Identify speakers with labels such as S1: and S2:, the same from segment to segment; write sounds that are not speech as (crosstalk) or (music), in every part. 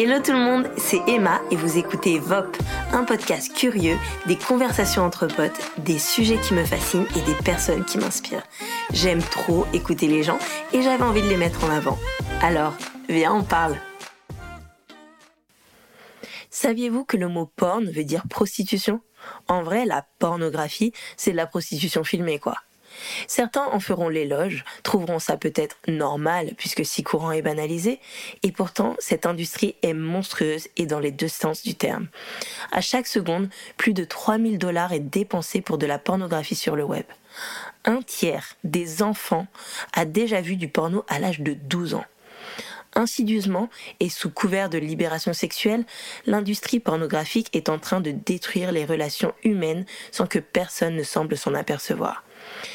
S1: Hello tout le monde, c'est Emma et vous écoutez VOP, un podcast curieux, des conversations entre potes, des sujets qui me fascinent et des personnes qui m'inspirent. J'aime trop écouter les gens et j'avais envie de les mettre en avant. Alors, viens, on parle. Saviez-vous que le mot porn veut dire prostitution? En vrai, la pornographie, c'est de la prostitution filmée, quoi. Certains en feront l'éloge, trouveront ça peut-être normal puisque si courant et banalisé, et pourtant cette industrie est monstrueuse et dans les deux sens du terme. À chaque seconde, plus de 3000 dollars est dépensé pour de la pornographie sur le web. Un tiers des enfants a déjà vu du porno à l'âge de 12 ans. Insidieusement et sous couvert de libération sexuelle, l'industrie pornographique est en train de détruire les relations humaines sans que personne ne semble s'en apercevoir.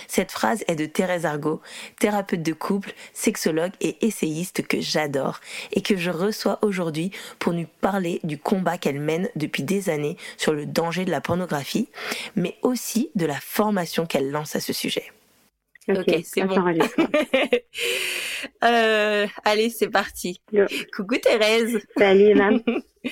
S1: Cette phrase est de Thérèse Argot, thérapeute de couple, sexologue et essayiste que j'adore et que je reçois aujourd'hui pour nous parler du combat qu'elle mène depuis des années sur le danger de la pornographie, mais aussi de la formation qu'elle lance à ce sujet. Ok, c'est bon. (laughs) euh, allez, c'est parti. Coucou Thérèse.
S2: Salut Emma. (laughs)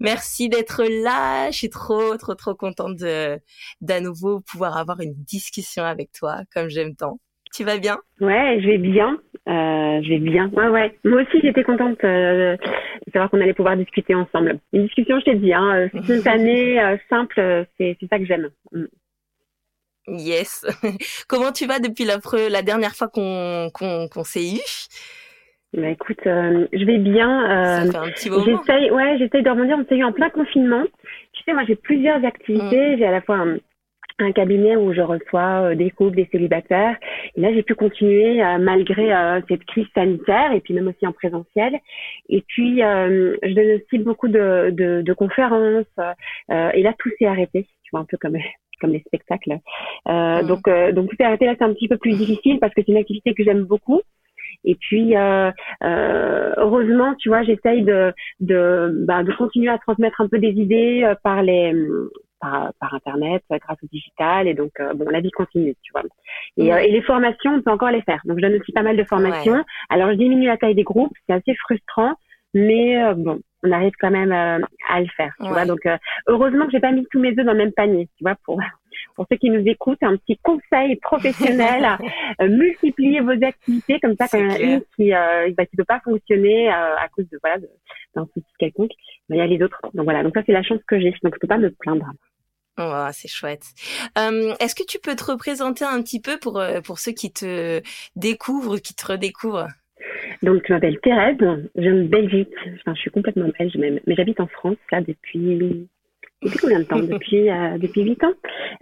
S1: Merci d'être là. Je suis trop, trop, trop contente de d'à nouveau pouvoir avoir une discussion avec toi, comme j'aime tant. Tu vas bien?
S2: Ouais, je vais bien. Euh, je vais bien. Ouais, ouais. Moi aussi, j'étais contente euh, de savoir qu'on allait pouvoir discuter ensemble. Une discussion, je t'ai dit, hein, euh, (laughs) spontanée, euh, simple, c'est ça que j'aime.
S1: Yes. (laughs) Comment tu vas depuis la, la dernière fois qu'on qu'on s'est eu?
S2: Bah écoute, euh, je vais bien.
S1: Euh, Ça fait un petit moment.
S2: J'essaye, ouais, j'essaye de rebondir. On s'est eu en plein confinement. Tu sais, moi j'ai plusieurs activités. Mm. J'ai à la fois un, un, cabinet où je reçois euh, des couples, des célibataires. Et là, j'ai pu continuer euh, malgré euh, cette crise sanitaire et puis même aussi en présentiel. Et puis, je donne aussi beaucoup de, de, de conférences. et là, tout s'est arrêté. Tu vois, un peu comme (laughs) comme les spectacles. Euh, mm. Donc, euh, donc tout est arrêté là, c'est un petit peu plus difficile parce que c'est une activité que j'aime beaucoup. Et puis, euh, euh, heureusement, tu vois, j'essaye de de, bah, de continuer à transmettre un peu des idées euh, par les par, par internet, grâce au digital. Et donc, bon, la vie continue, tu vois. Et, mm. et, les formations, on peut encore les faire. Donc, je donne aussi pas mal de formations. Alors, je diminue la taille des groupes, c'est assez frustrant, mais bon, on arrive quand même euh, à le faire, tu vois. Donc euh, heureusement que j'ai pas mis tous mes œufs dans le même panier, tu vois, pour pour ceux qui nous écoutent, un petit conseil professionnel, (laughs) euh, multiplier vos activités comme ça quand il y en a une qui euh, bah, qui peut pas fonctionner à cause de voilà d'un souci quelconque, il y a les autres. Donc voilà, donc ça c'est la chance que j'ai, donc je peux pas me plaindre.
S1: Oh, c'est chouette. Est-ce que tu peux te représenter un petit peu pour pour ceux qui te découvrent, qui te redécouvrent?
S2: Donc, je m'appelle Thérèse, je viens de Belgique. Enfin, je suis complètement belge même, mais j'habite en France là depuis depuis combien de temps? (laughs) Depuis euh, depuis huit ans.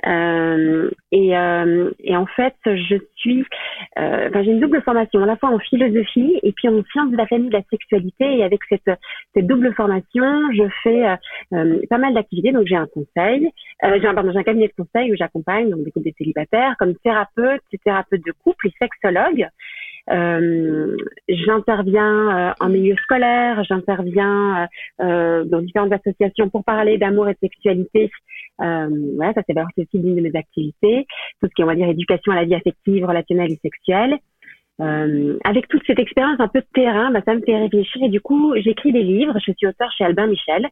S2: Euh, et, euh, et en fait, je suis, enfin, j'ai une double formation, à la fois en philosophie et puis en sciences de la famille, de la sexualité. Et avec cette cette double formation, je fais pas mal d'activités. Donc, j'ai un conseil, j'ai un pardon, j'ai un cabinet de conseil où j'accompagne donc des couples de célibataires comme thérapeute, thérapeute de couple et sexologue. Euh, j'interviens euh, en milieu scolaire, j'interviens euh, dans différentes associations pour parler d'amour et de sexualité. Voilà, ça c'est aussi l'une de mes activités. Tout ce qui est, on va dire, éducation à la vie affective, relationnelle et sexuelle. Euh, avec toute cette expérience un peu de terrain, bah, ça me fait réfléchir et du coup j'écris des livres. Je suis auteur chez Albin Michel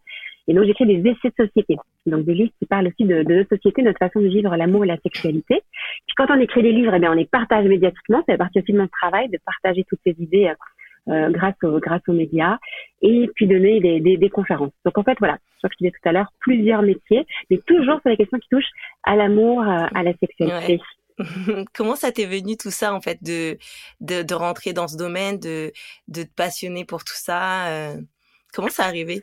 S2: et donc j'écris des essais de société, donc des livres qui parlent aussi de, de notre société, notre façon de vivre l'amour et la sexualité. Puis quand on écrit des livres, eh bien on les partage médiatiquement. C'est partie aussi de mon travail de partager toutes ces idées euh, grâce aux grâce aux médias et puis donner des, des, des conférences. Donc en fait voilà, je disais tout à l'heure plusieurs métiers, mais toujours sur les questions qui touchent à l'amour, à la sexualité. (laughs)
S1: Comment ça t'est venu tout ça en fait de, de, de rentrer dans ce domaine, de de te passionner pour tout ça euh, Comment ça arrivé?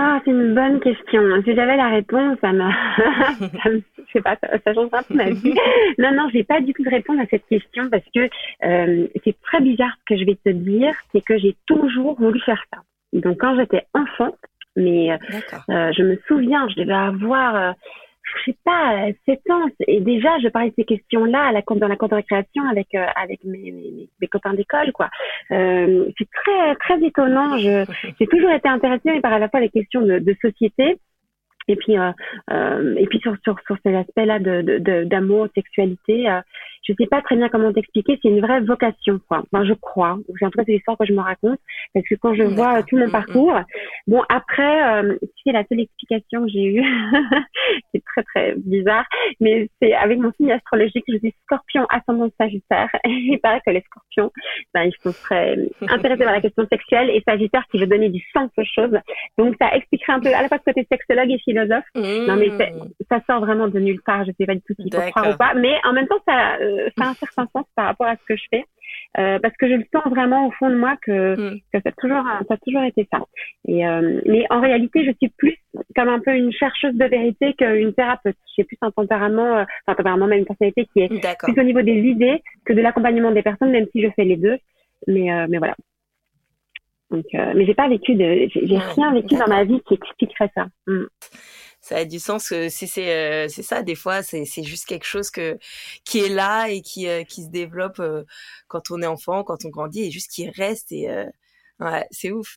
S2: Ah, c'est une bonne question. Si j'avais la réponse, ça (laughs) me, je sais pas, ça, change un peu ma vie. (laughs) Non, non, j'ai pas du tout de réponse à cette question parce que euh, c'est très bizarre ce que je vais te dire, c'est que j'ai toujours voulu faire ça. Donc quand j'étais enfant, mais euh, je me souviens, je devais avoir je sais pas, sept ans. Et déjà, je parlais de ces questions-là dans la cour de récréation avec euh, avec mes, mes, mes copains d'école, quoi. Euh, c'est très très étonnant. J'ai toujours été intéressée par à la fois les questions de, de société et puis euh, euh, et puis sur sur sur cet aspect-là de d'amour, de, de, sexualité. Euh, je sais pas très bien comment t'expliquer. C'est une vraie vocation, quoi. Enfin, je crois. C'est en tout cas c'est l'histoire que je me raconte parce que quand je vois tout mon parcours, Bon, après, euh, c'est la seule explication que j'ai eue, (laughs) c'est très très bizarre, mais c'est avec mon signe astrologique, je suis scorpion ascendant sagittaire, (laughs) et il paraît que les scorpions, ben, ils sont très intéressés par la question sexuelle, et sagittaire qui veut donner du sens aux choses. Donc ça expliquerait un peu à la fois ce côté sexologue et philosophe. Non mais mmh. ça sort vraiment de nulle part, je sais pas du tout s'il faut croire ou pas, mais en même temps, ça, euh, ça a un certain sens par rapport à ce que je fais. Euh, parce que je le sens vraiment au fond de moi que, mm. que ça a toujours ça a toujours été ça. Et euh, mais en réalité, je suis plus comme un peu une chercheuse de vérité qu'une thérapeute. J'ai plus un tempérament, euh, enfin tempérament même une personnalité qui est plus au niveau des idées que de l'accompagnement des personnes, même si je fais les deux. Mais mais voilà. Donc, mais j'ai pas vécu de, j'ai rien vécu dans ma vie qui expliquerait ça. Mm
S1: ça a du sens que si c'est euh, c'est ça des fois c'est c'est juste quelque chose que qui est là et qui euh, qui se développe euh, quand on est enfant quand on grandit et juste qui reste et ouais c'est ouf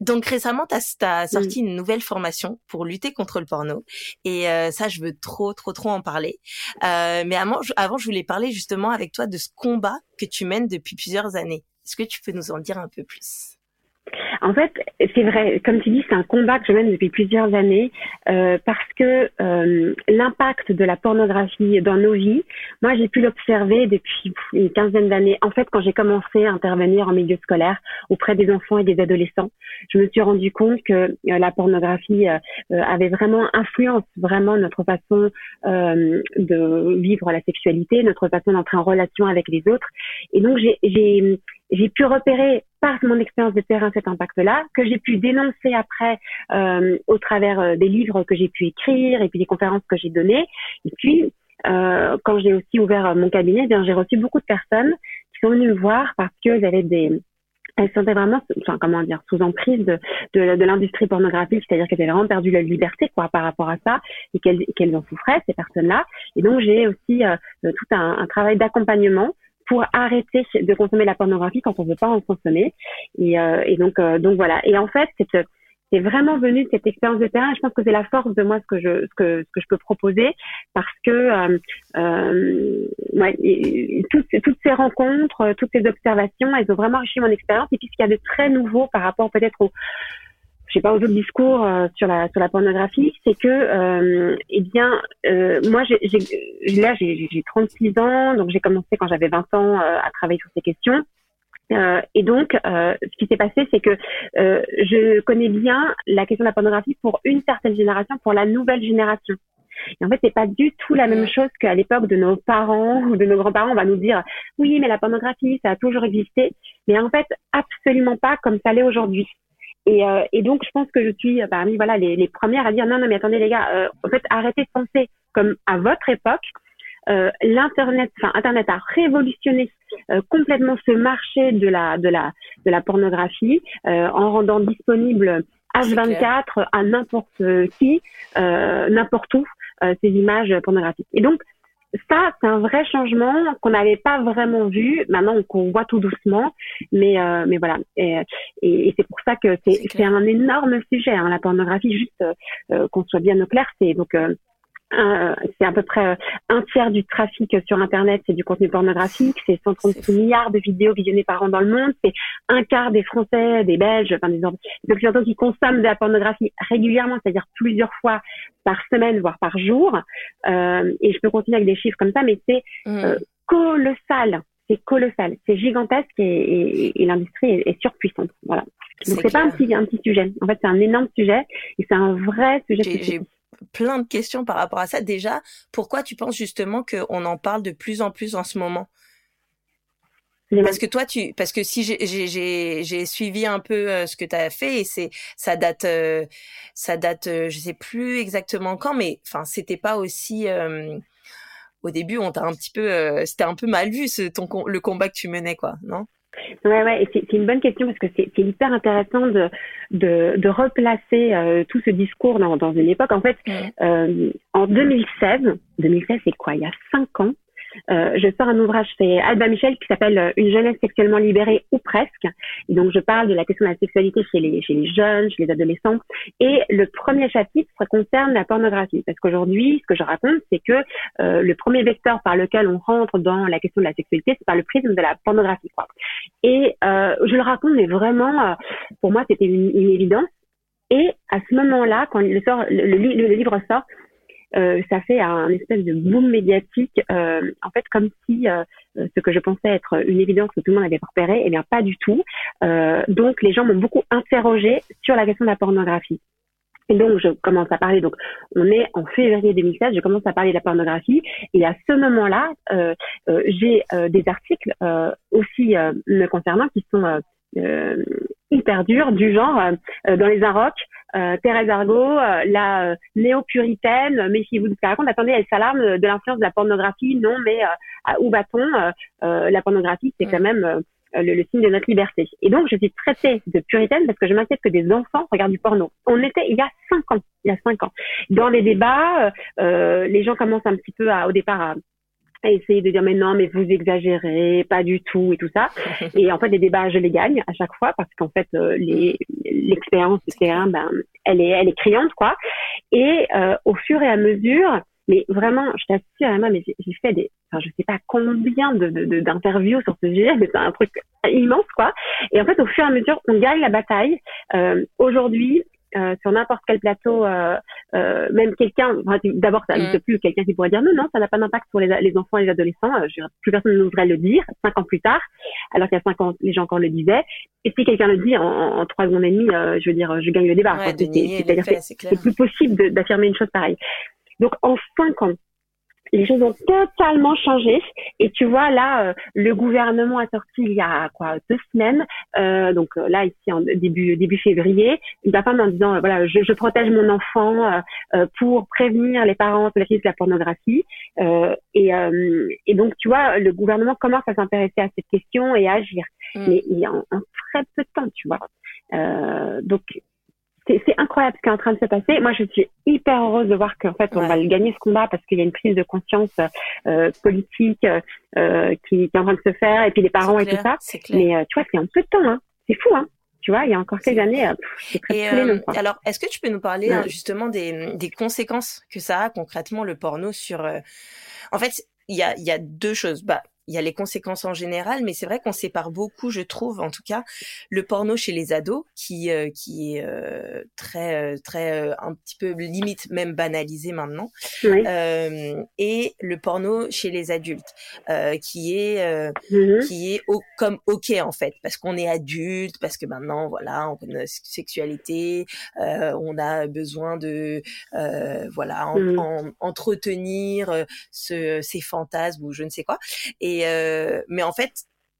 S1: donc récemment, tu as, sorti une nouvelle formation pour lutter contre le porno. Et ça, je veux trop, trop, trop en parler. mais avant je, avant, je voulais parler justement avec toi de ce combat que tu mènes depuis plusieurs années. Est-ce que tu peux nous en dire un peu plus?
S2: En fait, c'est vrai, comme tu dis, c'est un combat que je mène depuis plusieurs années euh, parce que euh, l'impact de la pornographie dans nos vies, moi j'ai pu l'observer depuis une quinzaine d'années. En fait, quand j'ai commencé à intervenir en milieu scolaire auprès des enfants et des adolescents, je me suis rendu compte que euh, la pornographie avait vraiment influence vraiment notre façon de vivre la sexualité, notre façon d'entrer en relation avec les autres. Et donc j'ai pu repérer par mon expérience de terrain cet impact-là, que j'ai pu dénoncer après euh, au travers euh, des livres que j'ai pu écrire et puis des conférences que j'ai données. Et puis, euh, quand j'ai aussi ouvert mon cabinet, eh j'ai reçu beaucoup de personnes qui sont venues me voir parce qu'elles avaient des elles se sentaient vraiment, enfin comment dire, sous emprise de, de, de l'industrie pornographique, c'est-à-dire qu'elles avaient vraiment perdu leur liberté quoi par rapport à ça et qu'elles qu'elles en souffraient ces personnes-là. Et donc j'ai aussi euh, tout un, un travail d'accompagnement pour arrêter de consommer la pornographie quand on veut pas en consommer. Et, euh, euh, donc voilà. Et en fait, c'est c'est vraiment venu de cette expérience de terrain. je pense que c'est la force de moi ce que je peux proposer parce que euh, euh toutes, toutes ces rencontres, toutes ces observations, elles ont vraiment enrichi mon expérience. Et puis ce qu'il y a de très nouveau par rapport peut-être au je sais pas aux autres discours euh, sur la sur la pornographie, c'est que euh, eh bien euh, moi j'ai là j'ai j'ai 36 ans, donc j'ai commencé quand j'avais 20 ans euh, à travailler sur ces questions. Euh, et donc, ce qui s'est passé, c'est que je connais bien la question de la pornographie pour une certaine génération, pour la nouvelle génération. Et en fait, c'est pas du tout la même chose qu'à l'époque de nos parents ou de nos grands-parents. On va nous dire, oui, mais la pornographie, ça a toujours existé. Mais en fait, absolument pas comme ça l'est aujourd'hui. Et, euh, et, donc, je pense que je suis parmi voilà les, les premières à dire non, non, mais attendez les gars, euh, en fait, arrêtez de penser comme à votre époque. Euh, L'internet, enfin Internet a révolutionné euh, complètement ce marché de la de la de la pornographie euh, en rendant disponible H24 à n'importe qui, n'importe où ces images pornographiques. Et donc ça, c'est un vrai changement qu'on n'avait pas vraiment vu. Maintenant, qu'on voit tout doucement, mais euh, mais voilà. Et, et, c'est pour ça que c'est un énorme sujet, hein, la pornographie. Juste euh, qu'on soit bien au clair, c'est donc euh, c'est à peu près euh, un tiers du trafic sur Internet, c'est du contenu pornographique. C'est 136 milliards de vidéos visionnées par an dans le monde. C'est un quart des Français, des Belges, enfin des Occidentaux qui consomment de la pornographie régulièrement, c'est-à-dire plusieurs fois par semaine, voire par jour. Euh, et je peux continuer avec des chiffres comme ça, mais c'est mmh. euh, colossal. C'est colossal, c'est gigantesque et, et, l'industrie est, est, surpuissante. Voilà. Donc c'est pas un petit, un petit sujet. En fait, c'est un énorme sujet et c'est un vrai sujet
S1: plein de questions par rapport à ça. Déjà, pourquoi tu penses justement qu'on en parle de plus en plus en ce moment? Parce que toi, tu, parce que si j'ai suivi un peu euh, ce que tu as fait et c'est, ça date, euh, ça date, euh, je sais plus exactement quand, mais enfin, c'était pas aussi. au début, on t'a un petit peu, c'était un peu mal vu ce, ton, le combat que tu menais, quoi, non?
S2: Ouais, ouais, c'est une bonne question parce que c'est hyper intéressant de, de, de replacer euh, tout ce discours dans, dans une époque. En fait, euh, en 2016, 2016 c'est quoi? Il y a cinq ans, euh, je sors un ouvrage c'est Alba Michel qui s'appelle euh, Une jeunesse sexuellement libérée ou presque. Et donc je parle de la question de la sexualité chez les, chez jeunes, chez les adolescents. Et le premier chapitre concerne la pornographie. Parce qu'aujourd'hui, ce que je raconte, c'est que euh, le premier vecteur par lequel on rentre dans la question de la sexualité, c'est par le prisme de la pornographie. Quoi. Et je le raconte, mais vraiment, pour moi, c'était une, évidence Et à ce moment-là, quand le, sort, le, livre sort, euh, ça fait un espèce de boom médiatique, euh, en fait comme si euh, ce que je pensais être une évidence que tout le monde avait repéré, eh bien pas du tout. Euh, donc les gens m'ont beaucoup interrogé sur la question de la pornographie. Et donc, je commence à parler, donc on est en février 2016, je commence à parler de la pornographie. Et à ce moment-là, euh, euh, j'ai euh, des articles aussi me concernant qui sont hyper durs, du genre, dans les Inrocks, Thérèse Argot, la néo-puritaine, méfiez-vous de ce qu'elle raconte. Attendez, elle s'alarme de l'influence de la pornographie. Non, mais où va-t-on La pornographie, c'est quand même euh, le, signe de notre liberté. Et donc, je suis traitée de puritaine parce que je m'inquiète que des enfants regardent du porno. On était il y a cinq ans, il y a cinq ans. Dans les débats, euh, euh les gens commencent un petit peu à, au départ à, à essayer de dire mais non mais vous exagérez pas du tout et tout ça (laughs) et en fait les débats je les gagne à chaque fois parce qu'en fait euh, les l'expérience du terrain ben elle est elle est criante quoi et euh, au fur et à mesure mais vraiment, je t'assure, Emma, mais j'ai fait des, enfin, je sais pas combien de, d'interviews sur ce sujet, mais c'est un truc immense, quoi. Et en fait, au fur et à mesure, on gagne la bataille. Euh, aujourd'hui, euh, sur n'importe quel plateau, euh, euh même quelqu'un, d'abord ça n'existe mm. plus, quelqu'un qui pourrait dire non, non, ça n'a pas d'impact sur les, les, enfants et les adolescents, plus personne n'oserait le dire, cinq ans plus tard, alors qu'il y a cinq ans, les gens encore le disaient. Et si quelqu'un le dit en, en trois secondes et demie, je veux dire, je gagne le débat.
S1: Ouais, c'est
S2: plus possible d'affirmer une chose pareille. Donc en cinq ans, les choses ont totalement changé. Et tu vois, là, euh, le gouvernement a sorti il y a quoi deux semaines, euh, donc euh, là ici en début début février, une femme en disant voilà, je, je, protège mon enfant pour prévenir les parents de la de la pornographie. et, et donc tu vois, le gouvernement commence à s'intéresser à cette question et à agir, mm. mais il y a en, très peu de temps, tu vois. donc c'est incroyable ce qui est en train de se passer. Moi, je suis hyper heureuse de voir qu'en fait, on va gagner ce combat parce qu'il y a une prise de conscience euh, politique euh, qui, qui, est en train de se faire, et puis les parents et tout ça. Mais euh, tu vois, c'est un peu de temps. Hein. C'est fou, hein. Tu vois, il y a encore quelques années, euh, c'est très euh,
S1: Alors, est-ce que tu peux nous parler hein, justement des, des conséquences que ça a concrètement le porno sur En fait, il y a, y a deux choses. Bah, il y a les conséquences en général, mais c'est vrai qu'on sépare beaucoup, je trouve, en tout cas, le porno chez les ados, qui euh, qui est euh, très euh, très un petit peu limite même banalisé maintenant, et le porno chez les adultes, qui est mm-hmm. qui est comme ok en fait, parce qu'on est adulte, parce que maintenant voilà, on connaît sexualité, on a besoin de voilà mm. en, entretenir ce, ces fantasmes ou je ne sais quoi, et euh, mais en fait,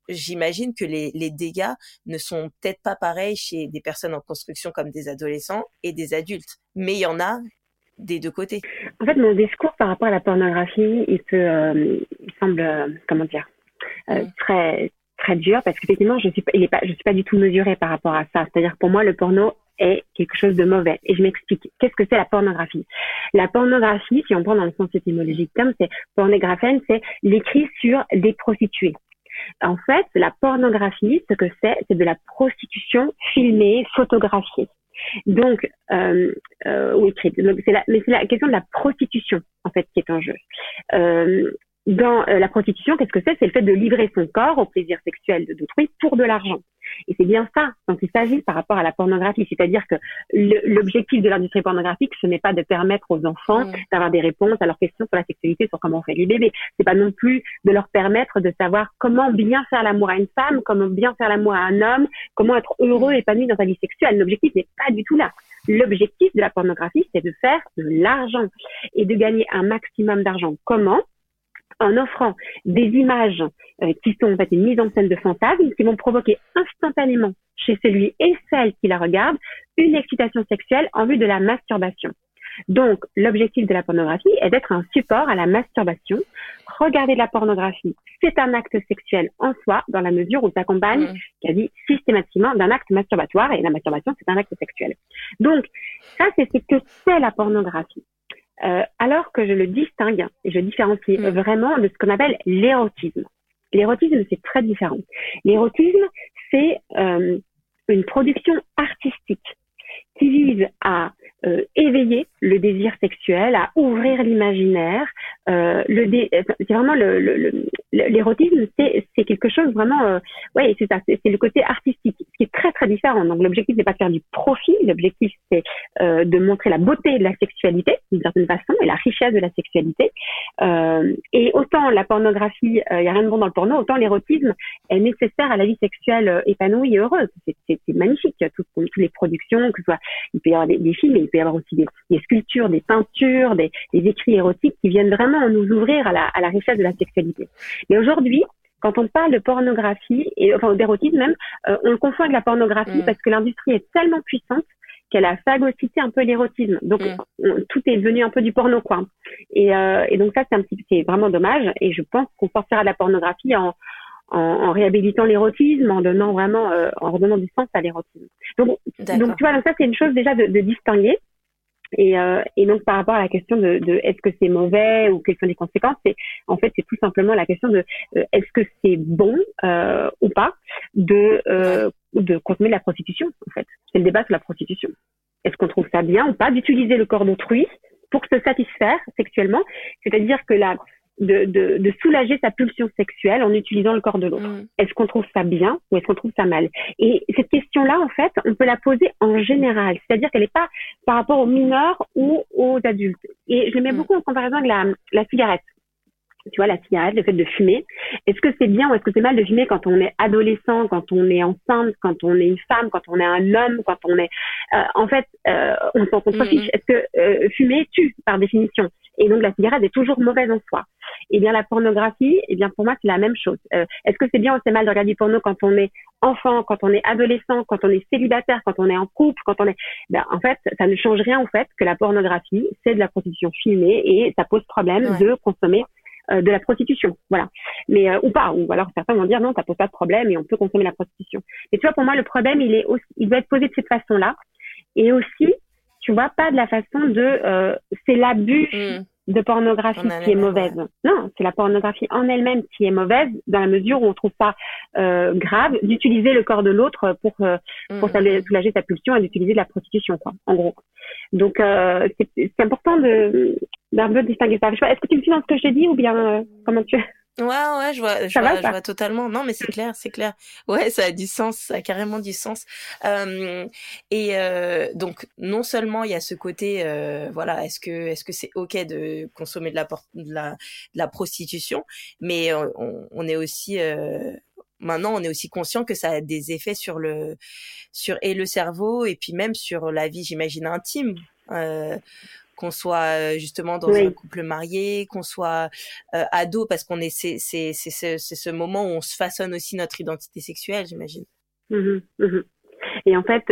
S1: j'imagine que les, les, dégâts ne sont peut-être pas pareils chez des personnes en construction comme des adolescents et des adultes, mais il y en a des deux côtés.
S2: En fait, mon discours par rapport à la pornographie, il, peut, euh, il semble, euh, comment dire, mm. très très dur parce qu'effectivement, je suis pas, il est pas, je suis pas du tout mesurée par rapport à ça. C'est-à-dire pour moi, le porno est quelque chose de mauvais. Et je m'explique. Qu'est-ce que c'est la pornographie? La pornographie, si on prend dans le sens étymologique terme, c'est pornographène, c'est l'écrit sur des prostituées. En fait, la pornographie, ce que c'est, c'est de la prostitution filmée, photographiée. Donc, euh, euh, oui, c'est la, mais c'est la question de la prostitution en fait qui est en jeu. Euh, dans euh, la prostitution, qu'est-ce que c'est? C'est le fait de livrer son corps au plaisir sexuel d'autrui pour de l'argent. Et c'est bien ça dont il s'agit par rapport à la pornographie. C'est-à-dire que l'objectif de l'industrie pornographique, ce n'est pas de permettre aux enfants mm. d'avoir des réponses à leurs questions sur la sexualité, sur comment on fait les bébés. C'est pas non plus de leur permettre de savoir comment bien faire l'amour à une femme, comment bien faire l'amour à un homme, comment être heureux, et épanoui dans sa vie sexuelle. L'objectif n'est pas du tout là. L'objectif de la pornographie, c'est de faire de l'argent et de gagner un maximum d'argent. Comment? En offrant des images euh, qui sont en fait une mise en scène de fantasmes qui vont provoquer instantanément chez celui et celle qui la regarde une excitation sexuelle en vue de la masturbation. Donc, l'objectif de la pornographie est d'être un support à la masturbation. Regarder de la pornographie, c'est un acte sexuel en soi, dans la mesure où ça s'accompagne mmh. quasi systématiquement d'un acte masturbatoire, et la masturbation, c'est un acte sexuel. Donc, ça, c'est ce que c'est la pornographie. Euh, alors que je le distingue et je différencie mm. vraiment de ce qu'on appelle l'érotisme. L'érotisme, c'est très différent. L'érotisme, c'est euh, une production artistique qui vise à euh, éveiller le désir sexuel, à ouvrir l'imaginaire. Euh, le c'est vraiment le l'érotisme, c'est quelque chose vraiment, euh, ouais, c'est ça, c'est le côté artistique. Ce qui est très très différent. Donc l'objectif n'est pas de faire du profit, l'objectif c'est euh, de montrer la beauté de la sexualité d'une certaine façon et la richesse de la sexualité. Euh, et autant la pornographie, il n'y a rien de bon dans le porno, autant l'érotisme est nécessaire à la vie sexuelle épanouie et heureuse. C'est magnifique, toutes, toutes les productions, que ce soit il peut y avoir des, films, peut y avoir aussi des, des sculptures, des peintures, des, des, écrits érotiques qui viennent vraiment nous ouvrir à la, à la richesse de la sexualité. Mais aujourd'hui, quand on parle de pornographie et enfin d'érotisme même, euh, on le confond avec la pornographie mm. parce que l'industrie est tellement puissante qu'elle a phagocyté un peu l'érotisme. Donc mm. tout est devenu un peu du porno quoi. Et, euh, et donc ça c'est un petit c'est vraiment dommage et je pense qu'on sortira de la pornographie en en, en réhabilitant l'érotisme, en donnant vraiment, euh, en redonnant du sens à l'érotisme. Donc, donc tu vois, donc ça c'est une chose déjà de, de distinguer. Et, euh, et, donc par rapport à la question de, de est-ce que c'est mauvais ou quelles sont les conséquences, c'est en fait c'est tout simplement la question de euh, est-ce que c'est bon euh, ou pas de de consommer de la prostitution en fait. C'est le débat sur la prostitution. Est-ce qu'on trouve ça bien ou pas d'utiliser le corps d'autrui pour se satisfaire sexuellement, c'est-à-dire que la de, de, de, soulager sa pulsion sexuelle en utilisant le corps de l'autre. Mm. Est-ce qu'on trouve ça bien ou est-ce qu'on trouve ça mal? Et cette question-là, en fait, on peut la poser en général, c'est-à-dire qu'elle n'est pas par rapport aux mineurs ou aux adultes. Et je le mets mm. beaucoup en comparaison avec la, la cigarette tu vois, la cigarette, le fait de fumer. Est-ce que c'est bien ou est-ce que c'est mal de fumer quand on est adolescent, quand on est enceinte, quand on est une femme, quand on est un homme, quand on est... Euh, en fait, euh, on s'en contrefiche. Mm-hmm. Est-ce que euh, fumer tue, par définition? Et donc, la cigarette est toujours mauvaise en soi. Eh bien, la pornographie, eh bien, pour moi, c'est la même chose. Euh, est-ce que c'est bien ou c'est mal de regarder du porno quand on est enfant, quand on est adolescent, quand on est célibataire, quand on est en couple, quand on est... Ben, en fait, ça ne change rien au fait que la pornographie, c'est de la prostitution filmée et ça pose problème de consommer euh, de la prostitution, voilà. Mais euh, ou pas, ou alors certains vont dire non, ça pose pas de problème et on peut consommer la prostitution. Mais tu vois, pour moi, le problème, il est aussi, il doit être posé de cette façon-là, et aussi, tu vois, pas de la façon de euh, c'est l'abus mm de pornographie qui est mauvaise. Non, c'est la pornographie en elle-même qui est mauvaise dans la mesure où on trouve ça euh, grave d'utiliser le corps de l'autre pour euh, pour mm-hmm. soulager sa pulsion et d'utiliser de la prostitution, quoi, en gros. Donc euh, c'est important de d'un peu distinguer ça. Est-ce que tu me suis dans ce que je t'ai dit ou bien euh, comment tu
S1: Ouais, ouais, je vois, je, vois, je vois, totalement. Non, mais c'est clair, c'est clair. Ouais, ça a du sens, ça a carrément du sens. Euh, et euh, donc, non seulement il y a ce côté, euh, voilà, est-ce que, est-ce que c'est ok de consommer de la, de la, de la prostitution, mais on, on est aussi euh, maintenant on est aussi conscient que ça a des effets sur le sur et le cerveau et puis même sur la vie j'imagine intime euh, qu'on soit justement dans un couple marié, qu'on soit ado, parce qu'on est c'est c'est c'est ce moment où on se façonne aussi notre identité sexuelle, j'imagine.
S2: Mmh mmh et en fait,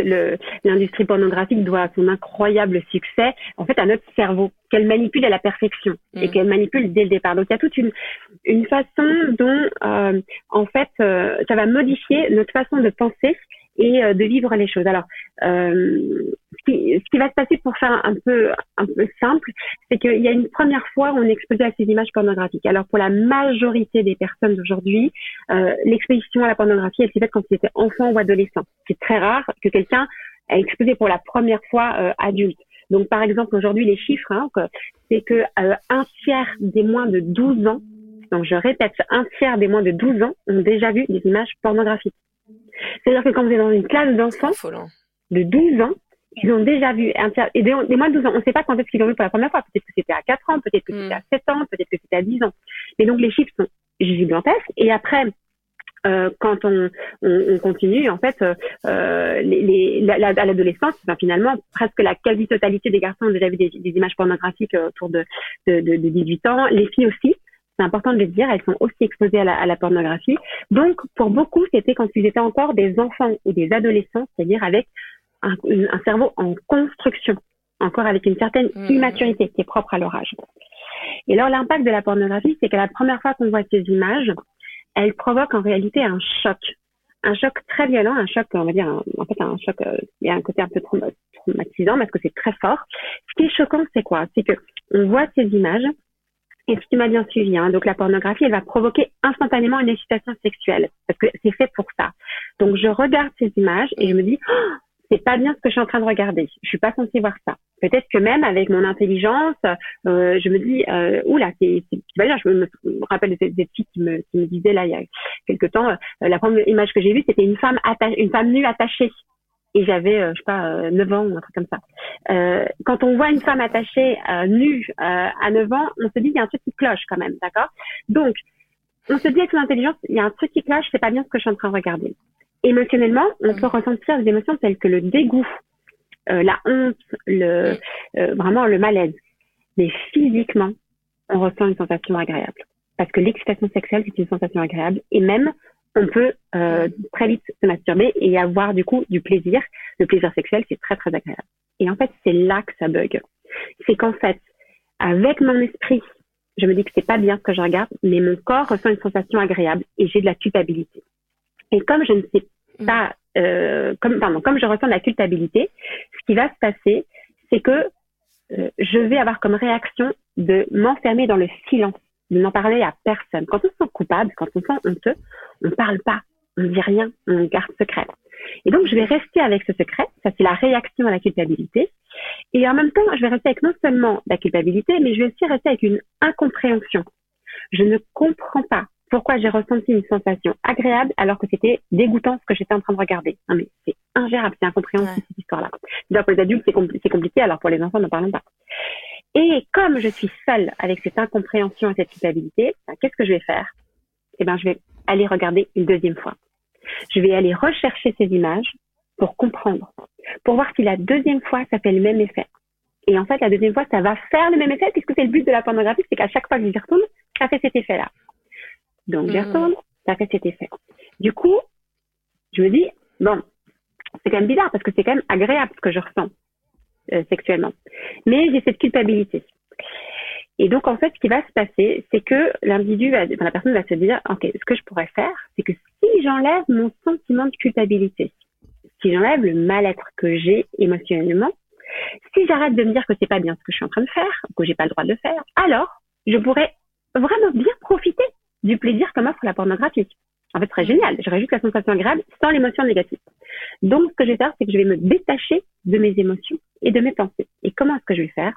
S2: l'industrie pornographique doit son incroyable succès, en fait, à notre cerveau, qu'elle manipule à la perfection et mmh. qu'elle manipule dès le départ. Donc, il y a toute une, une façon dont, euh, en fait, ça va modifier notre façon de penser et euh, de vivre les choses. Alors, euh, ce, qui, ce qui va se passer pour faire un peu un peu simple, c'est qu'il y a une première fois on est exposé à ces images pornographiques. Alors pour la majorité des personnes d'aujourd'hui, euh, l'exposition à la pornographie, elle s'est faite quand ils étaient enfants ou adolescents. C'est très rare que quelqu'un est exposé pour la première fois euh, adulte. Donc par exemple aujourd'hui les chiffres, hein, c'est que euh, un tiers des moins de 12 ans, donc je répète, un tiers des moins de 12 ans ont déjà vu des images pornographiques. C'est-à-dire que quand vous êtes dans une classe d'enfants de 12 ans, ils ont déjà vu, et des, moins de 12 ans, on ne sait pas quand est-ce qu'ils l'ont vu pour la première fois. Peut-être que c'était à 4 ans, peut-être que c'était à 7 hmm. ans, peut-être que c'était à 10 ans. Mais donc les chiffres sont gigantesques. Et après, euh, quand on, on, continue, en fait, euh, les, les, la, à l'adolescence, finalement, presque la quasi-totalité des garçons ont déjà vu des, images pornographiques euh, autour de, de, de, de 18 ans, les filles aussi c'est important de le dire, elles sont aussi exposées à la, à la pornographie. Donc, pour beaucoup, c'était quand ils étaient encore des enfants ou des adolescents, c'est-à-dire avec un, un, cerveau en construction, encore avec une certaine mmh. immaturité qui est propre à leur âge. Et alors, l'impact de la pornographie, c'est que la première fois qu'on voit ces images, elles provoquent en réalité un choc. Un choc très violent, un choc, on va dire, en fait, un choc, euh, il y a un côté un peu traumatisant parce que c'est très fort. Ce qui est choquant, c'est quoi? C'est que on voit ces images, et si tu m'as bien suivi, hein, donc la pornographie, elle va provoquer instantanément une excitation sexuelle, parce que c'est fait pour ça. Donc je regarde ces images et je me dis, oh, c'est pas bien ce que je suis en train de regarder. Je suis pas censée voir ça. Peut-être que même avec mon intelligence, euh, je me dis, euh, oula, c'est, bien. Je me, rappelle de cette, fille qui me, qui me disait là il y a quelque temps, euh, la première image que j'ai vue, c'était une femme une femme nue attachée. Et j'avais, euh, je sais pas, 9 ans ou un truc comme ça. quand on voit une femme attachée nue à 9 ans, on se dit il y a un truc qui cloche quand même, d'accord? Donc, on se dit avec l'intelligence, il y a un truc qui cloche, c'est pas bien ce que je suis en train de regarder. Émotionnellement, on peut ressentir des émotions telles que le dégoût, euh, la honte, le euh, vraiment le malaise. Mais physiquement, on ressent une sensation agréable. Parce que l'excitation sexuelle, c'est une sensation agréable. Et même, on peut euh, très vite se masturber et avoir du coup du plaisir. Le plaisir sexuel, c'est très très agréable. Et en fait, c'est là que ça bug. C'est qu'en fait, avec mon esprit, je me dis que c'est pas bien ce que je regarde, mais mon corps ressent une sensation agréable et j'ai de la culpabilité. Et comme je ne sais pas euh, comme, pardon, comme je ressens de la culpabilité, ce qui va se passer, c'est que euh, je vais avoir comme réaction de m'enfermer dans le silence, de n'en parler à personne. Quand on se sent coupable, quand on se sent honteux, on ne parle pas, on ne dit rien, on garde secret. Et donc, je vais rester avec ce secret. Ça, c'est la réaction à la culpabilité. Et en même temps, je vais rester avec non seulement la culpabilité, mais je vais aussi rester avec une incompréhension. Je ne comprends pas pourquoi j'ai ressenti une sensation agréable alors que c'était dégoûtant ce que j'étais en train de regarder. Non mais c'est ingérable, c'est incompréhensible cette histoire-là. pour les adultes c'est compliqué, alors pour les enfants ne parlons pas. Et comme je suis seule avec cette incompréhension et cette culpabilité, ben, qu'est-ce que je vais faire? Eh ben je vais aller regarder une deuxième fois. Je vais aller rechercher ces images pour comprendre, pour voir si la deuxième fois ça fait le même effet. Et en fait, la deuxième fois, ça va faire le même effet puisque c'est le but de la pornographie, c'est qu'à chaque fois que j'y retourne, ça fait cet effet-là. Donc, j'y retourne, ça fait cet effet. Du coup, je me dis, bon, c'est quand même bizarre parce que c'est quand même agréable ce que je ressens euh, sexuellement. Mais j'ai cette culpabilité. Et donc, en fait, ce qui va se passer, c'est que l'individu, la personne va se dire, OK, ce que je pourrais faire, c'est que si j'enlève mon sentiment de culpabilité, si j'enlève le mal-être que j'ai émotionnellement, si j'arrête de me dire que c'est pas bien ce que je suis en train de faire, que j'ai pas le droit de le faire, alors je pourrais vraiment bien profiter du plaisir que m'offre la pornographie. En fait, ce serait génial. J'aurais juste la sensation agréable sans l'émotion négative. Donc, ce que je vais faire, c'est que je vais me détacher de mes émotions et de mes pensées. Et comment est-ce que je vais faire?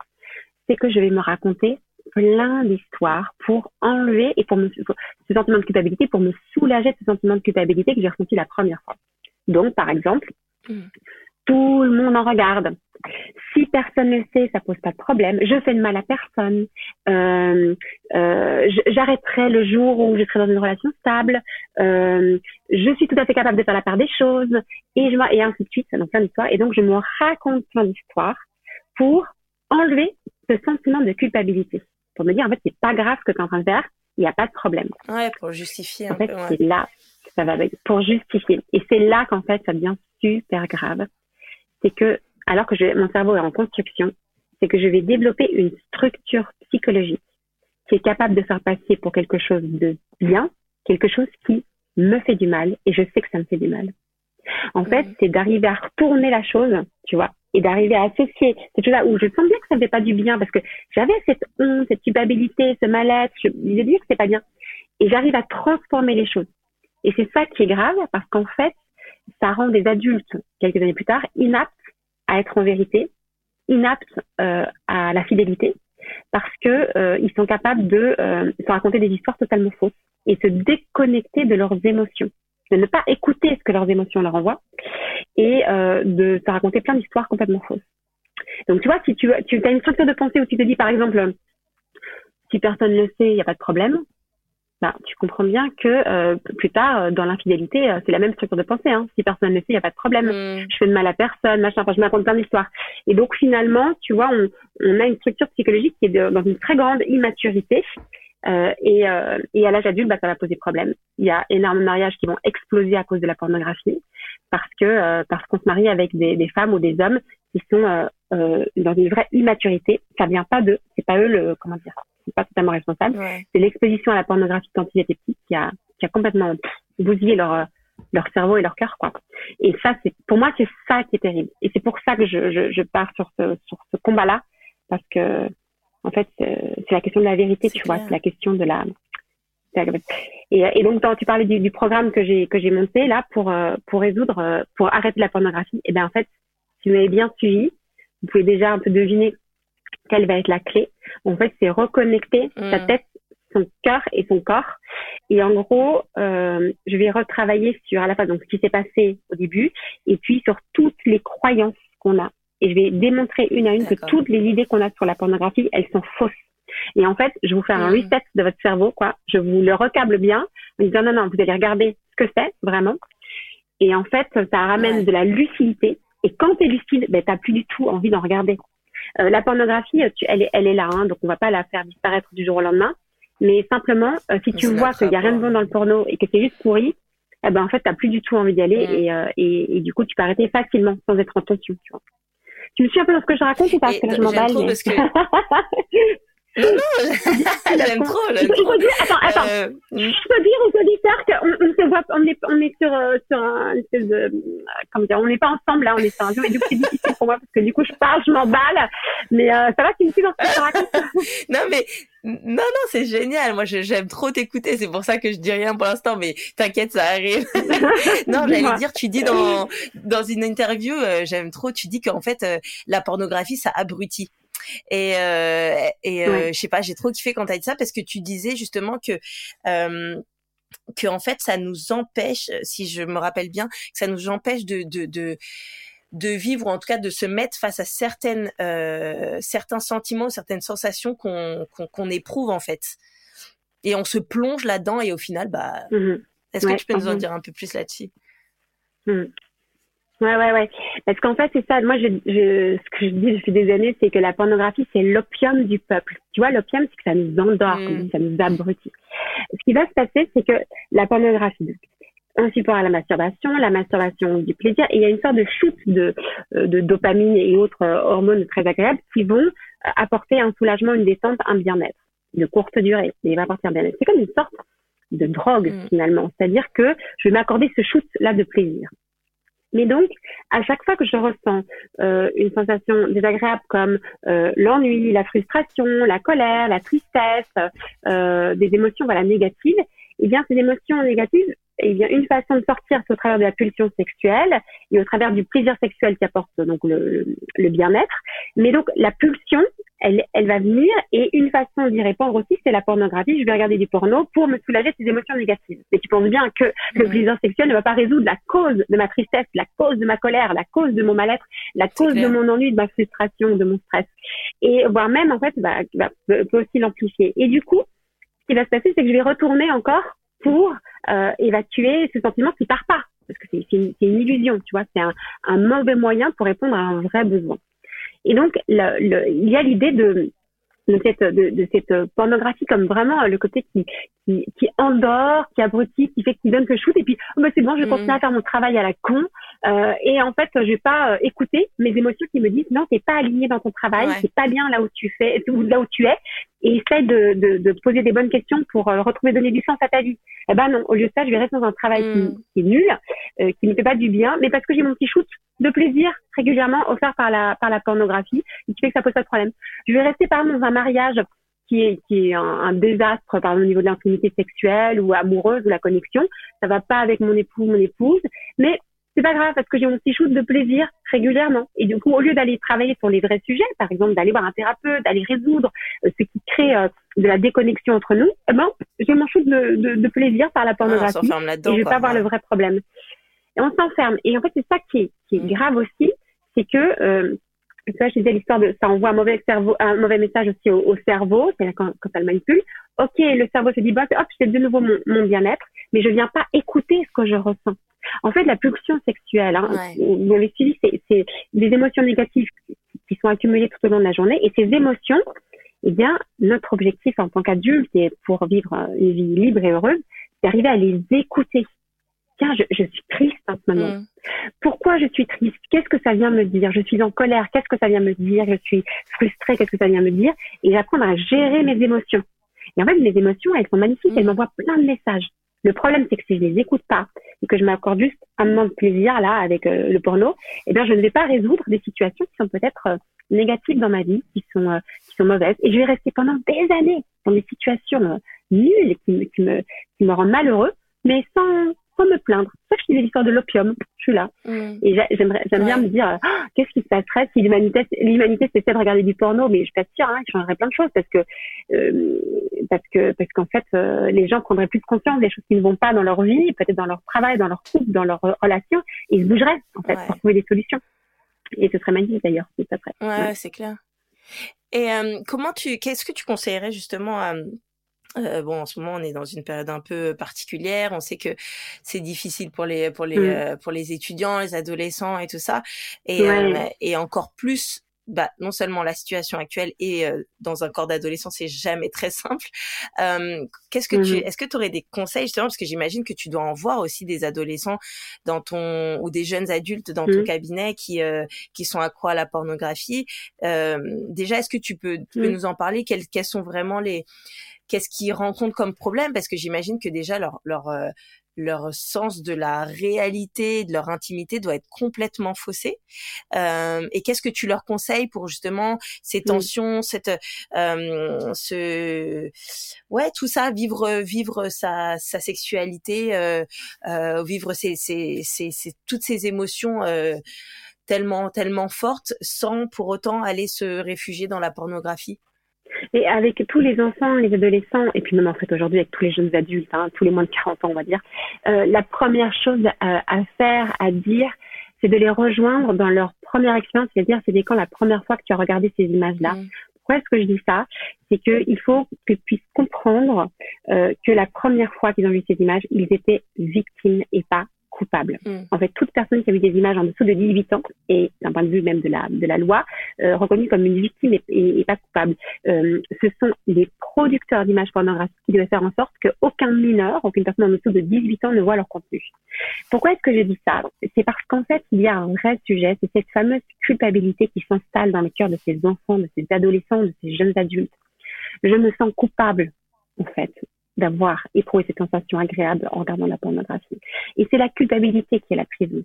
S2: C'est que je vais me raconter plein d'histoires pour enlever et pour me, ce sentiment de culpabilité, pour me soulager de ce sentiment de culpabilité que j'ai ressenti la première fois. Donc, par exemple, mm. Tout le monde en regarde. Si personne ne le sait, ça pose pas de problème. Je fais de mal à personne. Euh, euh, J'arrêterai le jour où je serai dans une relation stable. Euh, je suis tout à fait capable de faire la part des choses et je et ainsi de suite. Donc plein d'histoires. Et donc je me raconte plein d'histoires pour enlever ce sentiment de culpabilité. Pour me dire en fait c'est pas grave ce que tu es en train de faire. Il n'y a pas de problème.
S1: Ouais, pour justifier.
S2: En fait, c'est là ça va pour justifier. Et c'est là qu'en fait ça devient super grave. C'est que alors que je, mon cerveau est en construction, c'est que je vais développer une structure psychologique qui est capable de faire passer pour quelque chose de bien, quelque chose qui me fait du mal, et je sais que ça me fait du mal. En fait, c'est d'arriver à retourner la chose, tu vois, et d'arriver à associer cette chose-là où je sens bien que ça me fait pas du bien parce que j'avais cette honte, cette culpabilité, ce mal-être, je disais dire que c'est pas bien. Et j'arrive à transformer les choses. Et c'est ça qui est grave parce qu'en fait, ça rend des adultes, quelques années plus tard, inaptes être en vérité, inaptes euh, à la fidélité, parce que euh, ils sont capables de euh, se raconter des histoires totalement fausses et se déconnecter de leurs émotions, de ne pas écouter ce que leurs émotions leur envoient et de se raconter plein d'histoires complètement fausses. Donc tu vois, si tu, tu as une structure de pensée où tu te dis par exemple, si personne ne le sait, il n'y a pas de problème, bah, tu comprends bien que euh, plus tard, euh, dans l'infidélité, euh, c'est la même structure de pensée. Hein. Si personne ne le sait, il n'y a pas de problème. Mm. Je fais de mal à personne, machin. Enfin, je raconte plein d'histoires. Et donc, finalement, tu vois, on, on, a une structure psychologique qui est dans une très grande immaturité. et, et à l'âge adulte, bah, ça va poser problème. Il y a énormément de mariages qui vont exploser à cause de la pornographie parce que parce qu'on se marie avec des, des, femmes ou des hommes qui sont dans une vraie immaturité. Ça vient pas de, c'est pas eux le, comment dire, c'est pas totalement responsable. C'est l'exposition à la pornographie quand ils étaient petits qui a, qui a complètement bousillé leur, leur cerveau et leur cœur, quoi. Et ça, c'est, pour moi, c'est ça qui est terrible. Et c'est pour ça que je, je, je pars sur ce, sur ce combat-là, parce que, en fait, c'est la question de la vérité, tu vois, c'est la question de la, et, et donc, quand tu parlais du, du programme que j'ai que j'ai monté là pour euh, pour résoudre, euh, pour arrêter la pornographie, et eh bien en fait, si vous m'avez bien suivi, vous pouvez déjà un peu deviner quelle va être la clé. En fait, c'est reconnecter sa mm. tête, son cœur et son corps. Et en gros, euh, je vais retravailler sur à la fois donc ce qui s'est passé au début et puis sur toutes les croyances qu'on a. Et je vais démontrer une à une que toutes les idées qu'on a sur la pornographie, elles sont fausses. Et en fait, je vous fais un mm. reset de votre cerveau, quoi. Je vous le recable bien en disant non, non, vous allez regarder ce que c'est vraiment. Et en fait, ça ramène de la lucidité. Et quand tu es lucide, ben, tu plus du tout envie d'en regarder. Euh, la pornographie, elle, est, elle est là, hein, donc on va pas la faire disparaître du jour au lendemain. Mais simplement, euh, si tu vois qu'il y a rien de bon dans le porno et que c'est juste pourri, eh ben en fait, t'as plus du tout envie d'y aller mm. euh, et, et, du coup, tu peux arrêter facilement sans être en tension. Tu, vois. tu me suis un peu dans ce que je raconte ou pas? Parce que là, je m'emballe. Mais... (laughs) (laughs)
S1: Non, non, j'aime trop, trop.
S2: attends, attends. Euh... Je peux dire aux auditeurs qu'on on se voit, on est, on est sur, euh, sur un espèce de, comment dire, on n'est pas ensemble, là, on est sur un jeu, et du coup, c'est difficile pour moi, parce que du coup, je parle, je m'emballe, mais euh, ça va, me suis dans ce que je
S1: non, mais, non, non, c'est génial. Moi, j'aime trop t'écouter. C'est pour ça que je dis rien pour l'instant, mais t'inquiète, ça arrive. (laughs) non, j'allais dire, tu dis dans, dans une interview, euh, j'aime trop, tu dis qu'en fait, la pornographie, ça abrutit. Et, euh, et euh, je sais pas, j'ai trop kiffé quand t'as dit ça parce que tu disais justement que euh, que en fait ça nous empêche, si je me rappelle bien, que ça nous empêche de, de, de de vivre ou en tout cas de se mettre face à certaines euh, certains sentiments, certaines sensations qu'on qu'on éprouve en fait. Et on se plonge là-dedans et au final, bah, mmh est-ce que tu peux nous en dire un peu plus là-dessus?
S2: Mmh. Ouais, ouais, ouais. Parce qu'en fait, c'est ça. Moi, je, je, ce que je dis depuis des années, c'est que la pornographie, c'est l'opium du peuple. Tu vois, l'opium, c'est que ça nous endort, mm. ça nous abrutit. Ce qui va se passer, c'est que la pornographie, un support à la masturbation, la masturbation du plaisir, et il y a une sorte de chute de, euh, de dopamine et autres euh, hormones très agréables qui vont apporter un soulagement, une détente, un bien-être de courte durée. Il va apporter un bien-être. C'est comme une sorte de drogue mm. finalement. C'est-à-dire que je vais m'accorder ce shoot-là de plaisir. Mais donc, à chaque fois que je ressens euh, une sensation désagréable comme euh, l'ennui, la frustration, la colère, la tristesse, euh, des émotions voilà négatives, eh bien ces émotions négatives, eh bien une façon de sortir, c'est au travers de la pulsion sexuelle et au travers du plaisir sexuel qui apporte donc le, le bien-être. Mais donc la pulsion, elle, elle va venir et une façon d'y répondre aussi, c'est la pornographie. Je vais regarder du porno pour me soulager de ces émotions négatives. Et tu penses bien que le plaisir sexuel ne va pas résoudre la cause de ma tristesse, la cause de ma colère, la cause de mon mal-être, la cause de mon ennui, de ma frustration, de mon stress. Et voire même, en fait, bah, bah, peut aussi l'amplifier. Et du coup, ce qui va se passer, c'est que je vais retourner encore pour euh, évacuer ce sentiment qui part pas. Parce que c'est une, une, illusion, tu vois, c'est un, un mauvais moyen pour répondre à un vrai besoin. Et donc, le, le, il y a l'idée de, de cette, de, de, cette pornographie comme vraiment le côté qui, qui, qui endort, qui abrutit, qui fait qu'il donne que shoot et puis oh, bah, c'est bon, je vais continuer à faire mon travail à la con euh, et en fait je vais pas euh, écouter mes émotions qui me disent non t'es pas aligné dans ton travail, c'est pas bien là où tu fais, là où tu es et essaie de, de, de poser des bonnes questions pour euh, retrouver donner du sens à ta vie. Eh ben non, au lieu de ça je vais rester dans un travail qui, mm. qui, est nul, euh, qui me fait pas du bien, mais parce que j'ai mon petit shoot de plaisir régulièrement offert par la par la pornographie et qui fait que ça pose pas de problème. Je vais rester par exemple dans un mariage qui est, qui est un, désastre par au niveau de l'intimité sexuelle ou amoureuse ou la connexion. Ça va pas avec mon époux, mon épouse, mais c'est pas grave parce que j'ai mon petit shoot de plaisir régulièrement. Et du coup, au lieu d'aller travailler sur les vrais sujets, par exemple d'aller voir un thérapeute, d'aller résoudre euh, ce qui crée euh, de la déconnexion entre nous, eh ben, j'ai mon shoot de, de, de, plaisir par la ah, pornographie et je vais pas avoir le vrai problème. Et on s'enferme. Et en fait, c'est ça qui est, qui est mm. grave aussi, c'est que euh, ça, je disais l'histoire de ça envoie un mauvais cerveau, un mauvais message aussi au, cerveau, c'est quand, quand elle manipule. Ok, le cerveau se dit bah hop, c'est de nouveau mon, mon bien-être, mais je viens pas écouter ce que je ressens. En fait, la pulsion sexuelle, hein, ouais. c'est des émotions négatives qui sont accumulées tout au long de la journée, et ces émotions, eh bien, notre objectif en tant qu'adulte et pour vivre une vie libre et heureuse, c'est d'arriver à les écouter tiens, je, je, suis triste en ce moment. Mm. Pourquoi je suis triste? Qu'est-ce que ça vient me dire? Je suis en colère. Qu'est-ce que ça vient me dire? Je suis frustrée. Qu'est-ce que ça vient me dire? Et apprendre à gérer mes émotions. Et en fait, mes émotions, elles sont magnifiques. Elles mm. m'envoient plein de messages. Le problème, c'est que si je les écoute pas et que je m'accorde juste un moment de plaisir là avec euh, le porno, eh bien, je ne vais pas résoudre des situations qui sont peut-être euh, négatives dans ma vie, qui sont euh, qui sont mauvaises, et je vais rester pendant des années dans des situations nulles qui, qui me qui me rendent malheureux, mais sans sans me plaindre? C'est ça que je dis l'histoire de l'opium. Je suis là. Mm. Et j'aimerais, j'aime bien me dire, ah, qu'est-ce qui se passerait si l'humanité, l'humanité cessait de regarder du porno, mais je suis pas sûre, hein, il changerait plein de choses parce que, euh, parce que, parce qu'en fait, euh, les gens prendraient plus de conscience des choses qui ne vont pas dans leur vie, peut-être dans leur travail, dans leur couple, dans leur relation, et ils se bougeraient, en fait, pour trouver des solutions. Et ce serait magnifique d'ailleurs, si ça
S1: serait. Ouais, c'est clair. Et euh, comment tu, qu'est-ce que tu conseillerais justement à euh, bon, en ce moment, on est dans une période un peu particulière. On sait que c'est difficile pour les pour les mmh. euh, pour les étudiants, les adolescents et tout ça, et euh, et encore plus. Bah, non seulement la situation actuelle et dans un corps d'adolescent, c'est jamais très simple. Qu'est-ce que tu, mmh est-ce que tu aurais des conseils justement parce que j'imagine que tu dois en voir aussi des adolescents dans ton ou des jeunes adultes dans ton mmh. cabinet qui qui sont accro à la pornographie. déjà, est-ce que tu peux, tu peux nous en parler? Quels, quels sont vraiment les qu'est-ce qu'ils rencontrent comme problème Parce que j'imagine que déjà leur leur euh, leur sens de la réalité, de leur intimité doit être complètement faussé. Euh, et qu'est-ce que tu leur conseilles pour justement ces tensions, cette, euh, ce, ouais, tout ça, vivre, vivre sa, sa sexualité, euh, euh vivre ses, ses, ses, toutes ces émotions euh, tellement, tellement fortes, sans pour autant aller se réfugier dans la pornographie?
S2: Et avec tous les enfants, les adolescents, et puis même en fait aujourd'hui avec tous les jeunes adultes, hein, tous les moins de 40 ans on va dire, euh, la première chose à, à, faire, à dire, c'est de les rejoindre dans leur première expérience, c'est-à-dire c'est quand la première fois que tu as regardé ces images-là. Mm. Pourquoi est-ce que je dis ça? C'est qu'il faut que tu puisses comprendre euh, que la première fois qu'ils ont vu ces images, ils étaient victimes et pas coupable. Mm. En fait, toute personne qui a vu des images en dessous de 18 ans, et d'un point de vue même de la, de la loi, euh, reconnue comme une victime et, pas coupable. Euh, ce sont les producteurs d'images pornographiques qui doivent faire en sorte qu'aucun mineur, aucune personne en dessous de 18 ans ne voit leur contenu. Pourquoi est-ce que je dis ça? C'est parce qu'en fait, il y a un vrai sujet, c'est cette fameuse culpabilité qui s'installe dans le cœur de ces enfants, de ces adolescents, de ces jeunes adultes. Je me sens coupable, en fait, d'avoir éprouvé cette sensation agréable en regardant la pornographie. Et c'est la culpabilité qui est la prison.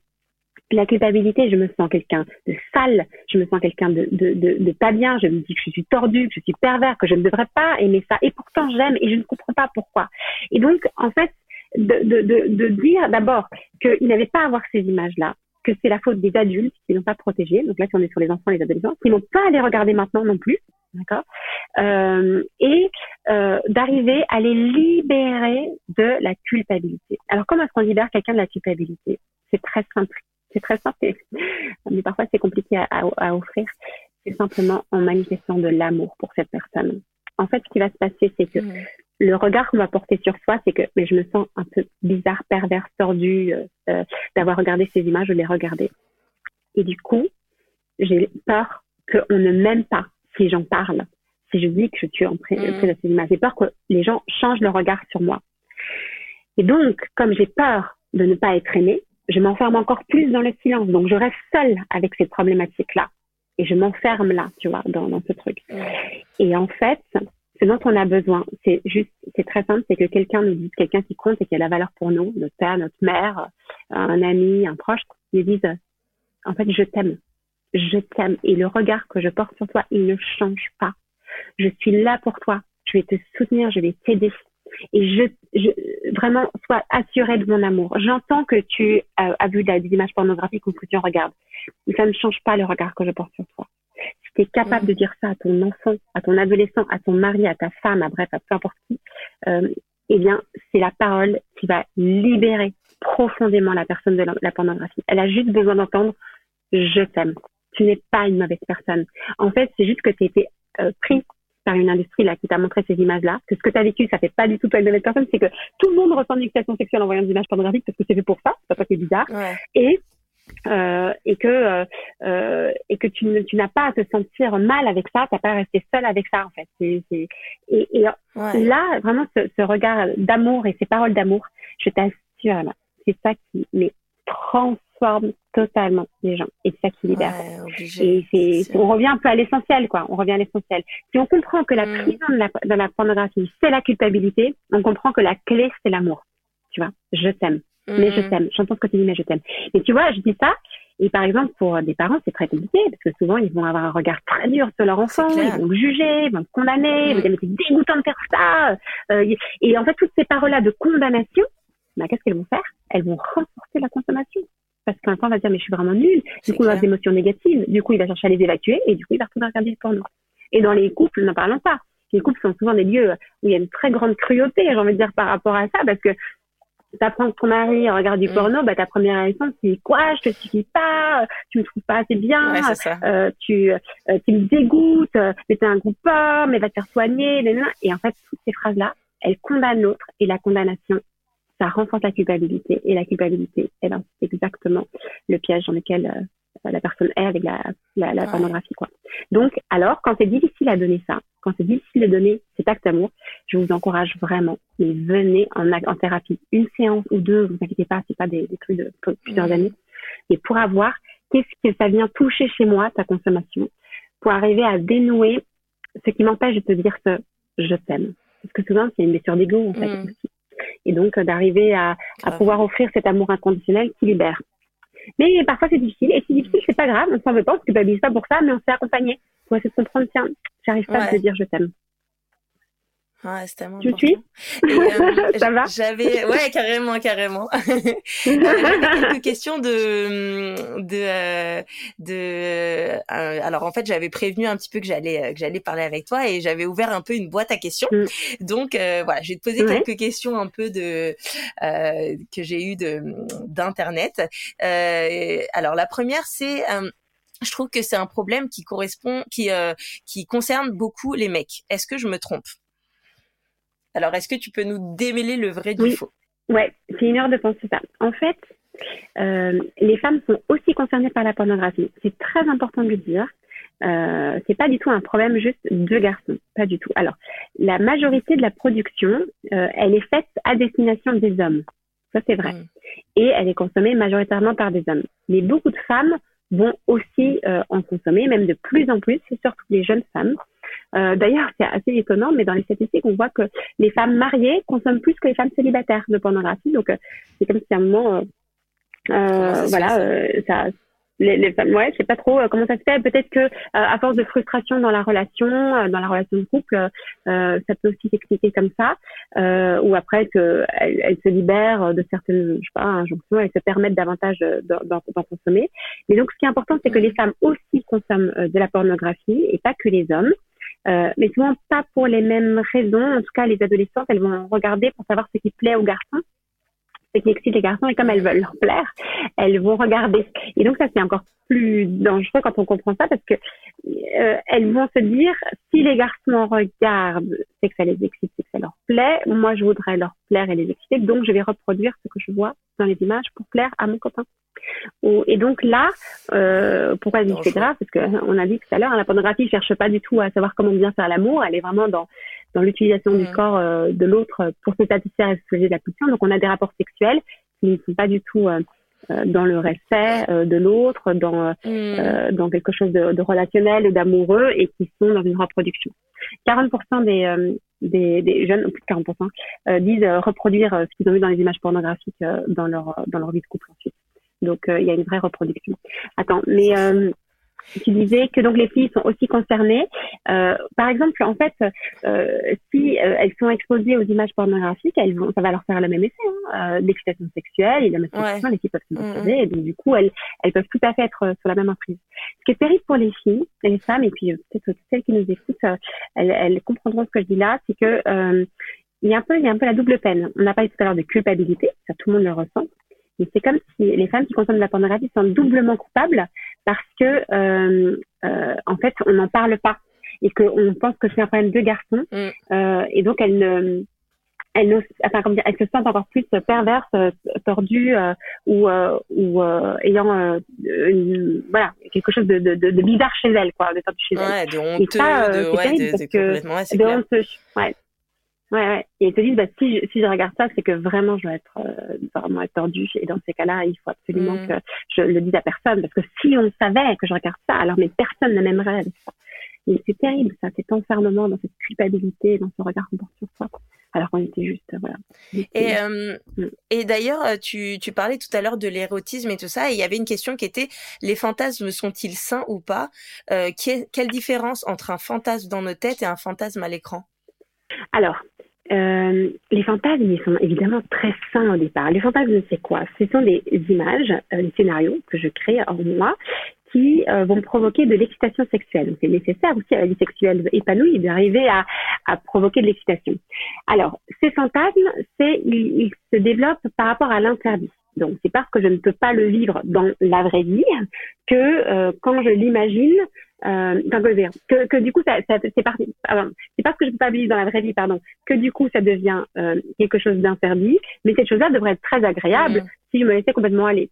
S2: La culpabilité, je me sens quelqu'un de sale, je me sens quelqu'un de, de, de, de, pas bien, je me dis que je suis tordu, que je suis pervers, que je ne devrais pas aimer ça, et pourtant j'aime et je ne comprends pas pourquoi. Et donc, en fait, de, de, de, dire d'abord qu'il n'avait pas à voir ces images-là, que c'est la faute des adultes qui n'ont pas protégé. Donc là, si on est sur les enfants, les adolescents, qui n'ont pas à les regarder maintenant non plus, d'accord euh, Et euh, d'arriver à les libérer de la culpabilité. Alors, comment est-ce qu'on libère quelqu'un de la culpabilité? C'est très simple. C'est très simple, (laughs) mais parfois c'est compliqué à, à, offrir. C'est simplement en manifestant de l'amour pour cette personne. En fait, ce qui va se passer, c'est que mmh. le regard qu'on va porter sur soi, c'est que mais je me sens un peu bizarre, pervers, tordu euh, euh d'avoir regardé ces images, je les regardais. Et du coup, j'ai peur qu'on ne m'aime pas si j'en parle, si je dis que je suis en mm. ces images. J'ai peur que les gens changent leur regard sur moi. Et donc, comme j'ai peur de ne pas être aimée, je m'enferme encore plus dans le silence. Donc, je reste seule avec cette problématique-là. Et je m'enferme là, tu vois, dans, dans ce truc. Mm. Et en fait, ce dont on a besoin, c'est juste, c'est très simple, c'est que quelqu'un nous dise, quelqu'un qui compte et qui a la valeur pour nous, notre père, notre mère, un ami, un proche, nous dise, en fait, je t'aime je t'aime et le regard que je porte sur toi, il ne change pas. Je suis là pour toi. Je vais te soutenir, je vais t'aider. Et je, je, vraiment, sois assuré de mon amour. J'entends que tu as, vu des images pornographiques ou que tu en regardes. Mais ça ne change pas le regard que je porte sur toi. Si tu es capable de dire ça à ton enfant, à ton adolescent, à ton mari, à ta femme, à bref, à peu importe qui, euh, eh bien, c'est la parole qui va libérer profondément la personne de la pornographie. Elle a juste besoin d'entendre je t'aime tu n'es pas une mauvaise personne. En fait, c'est juste que tu été euh, pris par une industrie là qui t'a montré ces images-là, que ce que tu as vécu, ça fait pas du tout toi une mauvaise personne, c'est que tout le monde ressent une excitation sexuelle en voyant des images pornographiques parce que c'est fait pour ça, c'est pas qui est bizarre. Et euh, et que euh, euh, et que tu, tu n'as pas à te sentir mal avec ça, t'as pas à rester seul avec ça en fait. C'est, c'est... Et, et là vraiment ce, ce regard d'amour et ces paroles d'amour, je t'assure, c'est ça qui mais totalement les gens et c'est ça qui libère. et c'est, on revient un peu à l'essentiel, quoi. On revient à l'essentiel. Si on comprend que la mm. prison de la, de la pornographie, c'est la culpabilité, on comprend que la clé, c'est l'amour. Tu vois, je t'aime. Mais je mm. t'aime. J'entends ce que tu dis, mais je t'aime. Et tu vois, je dis ça. Et par exemple, pour des parents, c'est très compliqué parce que souvent, ils vont avoir un regard très dur sur leur enfant, ils vont le juger, ils vont le condamner, ils vont dire, mais c'est dégoûtant de faire ça. Euh, et en fait, toutes ces paroles-là de condamnation, bah, qu'est-ce qu'elles vont faire? Elles vont renforcer la consommation. Parce qu'un temps, on va dire, mais je suis vraiment nulle. Du coup, on a des émotions négatives. Du coup, il va chercher à les évacuer et du coup, il va retourner regarder le porno. Et dans les couples, n'en parlons pas. Les couples sont souvent des lieux où il y a une très grande cruauté, j'ai envie de dire, par rapport à ça, parce que t'apprends que ton mari regarde du mm. porno, bah ta première réaction c'est quoi? Je te suffis pas, tu me trouves pas assez bien, euh, tu euh, tu me dégoûtes, mais t'es un groupe mais va te faire soigner, et en fait toutes ces phrases là, elles condamnent l'autre et la condamnation ça renforce la culpabilité et la culpabilité, c'est exactement le piège dans lequel euh, la personne est avec la, la, la pornographie. Quoi. Donc, alors, quand c'est difficile à donner ça, quand c'est difficile de donner cet acte d'amour, je vous encourage vraiment, mais venez en, en thérapie. Une séance ou deux, vous inquiétez pas, c'est pas des, des trucs de plusieurs mmh. années. Et pour avoir, qu'est-ce que ça vient toucher chez moi, ta consommation, pour arriver à dénouer ce qui m'empêche de te dire que je t'aime. Parce que souvent, c'est une blessure d'ego, en fait, mmh. Et donc, euh, d'arriver à, à pouvoir offrir cet amour inconditionnel qui libère. Mais parfois, c'est difficile. Et si difficile, c'est pas grave. On s'en veut pas, on se culpabilise pas pour ça, mais on s'est accompagné pour essayer de comprendre, tiens, j'arrive pas à te dire je t'aime.
S1: Ouais, c'est tellement
S2: tu suis? Euh, (laughs) Ça va?
S1: J'avais, ouais, carrément, carrément. (laughs) quelques questions de, de, euh, de. Euh, alors en fait, j'avais prévenu un petit peu que j'allais, que j'allais parler avec toi et j'avais ouvert un peu une boîte à questions. Mm. Donc voilà, je vais te poser quelques questions un peu de que j'ai eu de d'internet. alors la première, c'est je trouve que c'est un problème qui correspond, qui qui concerne beaucoup les mecs. Est-ce que je me trompe? Alors, est-ce que tu peux nous démêler le vrai du faux
S2: Ouais, c'est une heure de penser ça. En fait, euh, les femmes sont aussi concernées par la pornographie. C'est très important de le dire. Euh, c'est pas du tout un problème juste de garçons, pas du tout. Alors, la majorité de la production, euh, elle est faite à destination des hommes. Ça, c'est vrai. Mm. Et elle est consommée majoritairement par des hommes. Mais beaucoup de femmes vont aussi euh, en consommer, même de plus en plus, c'est surtout les jeunes femmes. Euh, D'ailleurs, c'est assez étonnant, mais dans les statistiques, on voit que les femmes mariées consomment plus que les femmes célibataires de pornographie. Donc, euh, c'est comme si à un moment, euh, euh voilà, ça, les, les femmes, ouais, je sais pas trop comment ça se fait. Peut-être que à force de frustration dans la relation, dans la relation de couple, ça peut aussi s'expliquer comme ça. ou après que elles, se libèrent de certaines, je sais pas, injonctions, elles se permettent davantage d'en consommer. Mais donc, ce qui est important, c'est que les femmes aussi consomment de la pornographie et pas que les hommes. Euh, mais souvent pas pour les mêmes raisons. En tout cas, les adolescentes, elles vont regarder pour savoir ce qui plaît aux garçons, excite les garçons, et comme elles veulent leur plaire, elles vont regarder. Et donc ça, c'est encore plus dangereux quand on comprend ça, parce que euh, elles vont se dire, si les garçons regardent, c'est que ça les excite, c'est que ça leur plaît. Moi, je voudrais leur plaire et les exciter, donc je vais reproduire ce que je vois dans les images pour plaire à mon copain. Et donc là, euh, pourquoi je dis c'est grave? Parce qu'on a dit tout à l'heure, la pornographie ne cherche pas du tout à savoir comment bien faire l'amour, elle est vraiment dans, dans l'utilisation du mm. corps euh, de l'autre pour se satisfaire et se de la pulsion. Donc on a des rapports sexuels qui ne sont pas du tout euh dans le respect euh, de l'autre, dans, mm. dans quelque chose de, de relationnel et d'amoureux et qui sont dans une reproduction. 40% des, des, des, jeunes, plus de 40%, disent reproduire ce qu'ils ont vu dans les images pornographiques dans leur dans leur vie de couple ensuite. Donc euh, il y a une vraie reproduction. Attends, mais euh, tu disais que donc les filles sont aussi concernées. Euh, par exemple, en fait, euh, si euh, elles sont exposées aux images pornographiques, elles vont, ça va leur faire le même effet, hein, euh, l'excitation sexuelle et la masturbation. Les filles peuvent se mm, masturber, mm. et donc du coup, elles, elles peuvent tout à fait être sur la même emprise. Ce qui est terrible pour les filles, les femmes, et puis peut-être celles qui nous écoutent, elles, elles, comprendront ce que je dis là, c'est que il y a un peu, il y a un peu la double peine. On n'a pas eu tout à l'heure de culpabilité, ça tout le monde le ressent c'est comme si les femmes qui consomment de la pornographie sont doublement coupables parce que, euh, euh, en fait, on n'en parle pas et qu'on pense que c'est un problème de garçons. Mm. Euh, et donc, elles ne, elles, enfin, comment dire, elles se sentent encore plus perverses, euh, tordues euh, ou, euh, ou ayant une, voilà, quelque chose de, de, de, bizarre chez elles, quoi, de tordu chez.
S1: Ouais, de honteux, ça, de, ouais, de, de, complètement, ouais, clair. Honteux,
S2: ouais. Ouais, ouais. Et ils te disent, bah, si, je, si je regarde ça, c'est que vraiment je dois être euh, vraiment être tordue. Et dans ces cas-là, il faut absolument mm. que je le dise à personne. Parce que si on savait que je regarde ça, alors mais personne ne m'aimerait avec ça. C'est terrible, ça, cet enfermement dans cette culpabilité, dans ce regard qu'on porte sur soi. Alors qu'on était juste, voilà.
S1: Et, euh, mm. et d'ailleurs, euh, tu, tu parlais tout à l'heure de l'érotisme et tout ça, et il y avait une question qui était les fantasmes sont-ils sains ou pas? Euh, Quelle différence entre un fantasme dans nos têtes et un fantasme à l'écran?
S2: Alors, euh, les fantasmes, ils sont évidemment très sains au départ. Les fantasmes, c'est quoi? Ce sont des images, euh, des scénarios que je crée en moi qui euh, vont provoquer de l'excitation sexuelle. C'est nécessaire aussi à la vie sexuelle épanouie d'arriver à, à provoquer de l'excitation. Alors, ces fantasmes, c'est ils, se développent par rapport à l'interdit. Donc, c'est parce que je ne peux pas le vivre dans la vraie vie que quand je l'imagine, euh, que, que, du coup, ça, ça c'est parti. C'est parce que je ne peux pas le vivre dans la vraie vie, pardon, que du coup, ça devient euh, quelque chose d'interdit. Mais cette chose-là devrait être très agréable mmh. si je me laissais complètement aller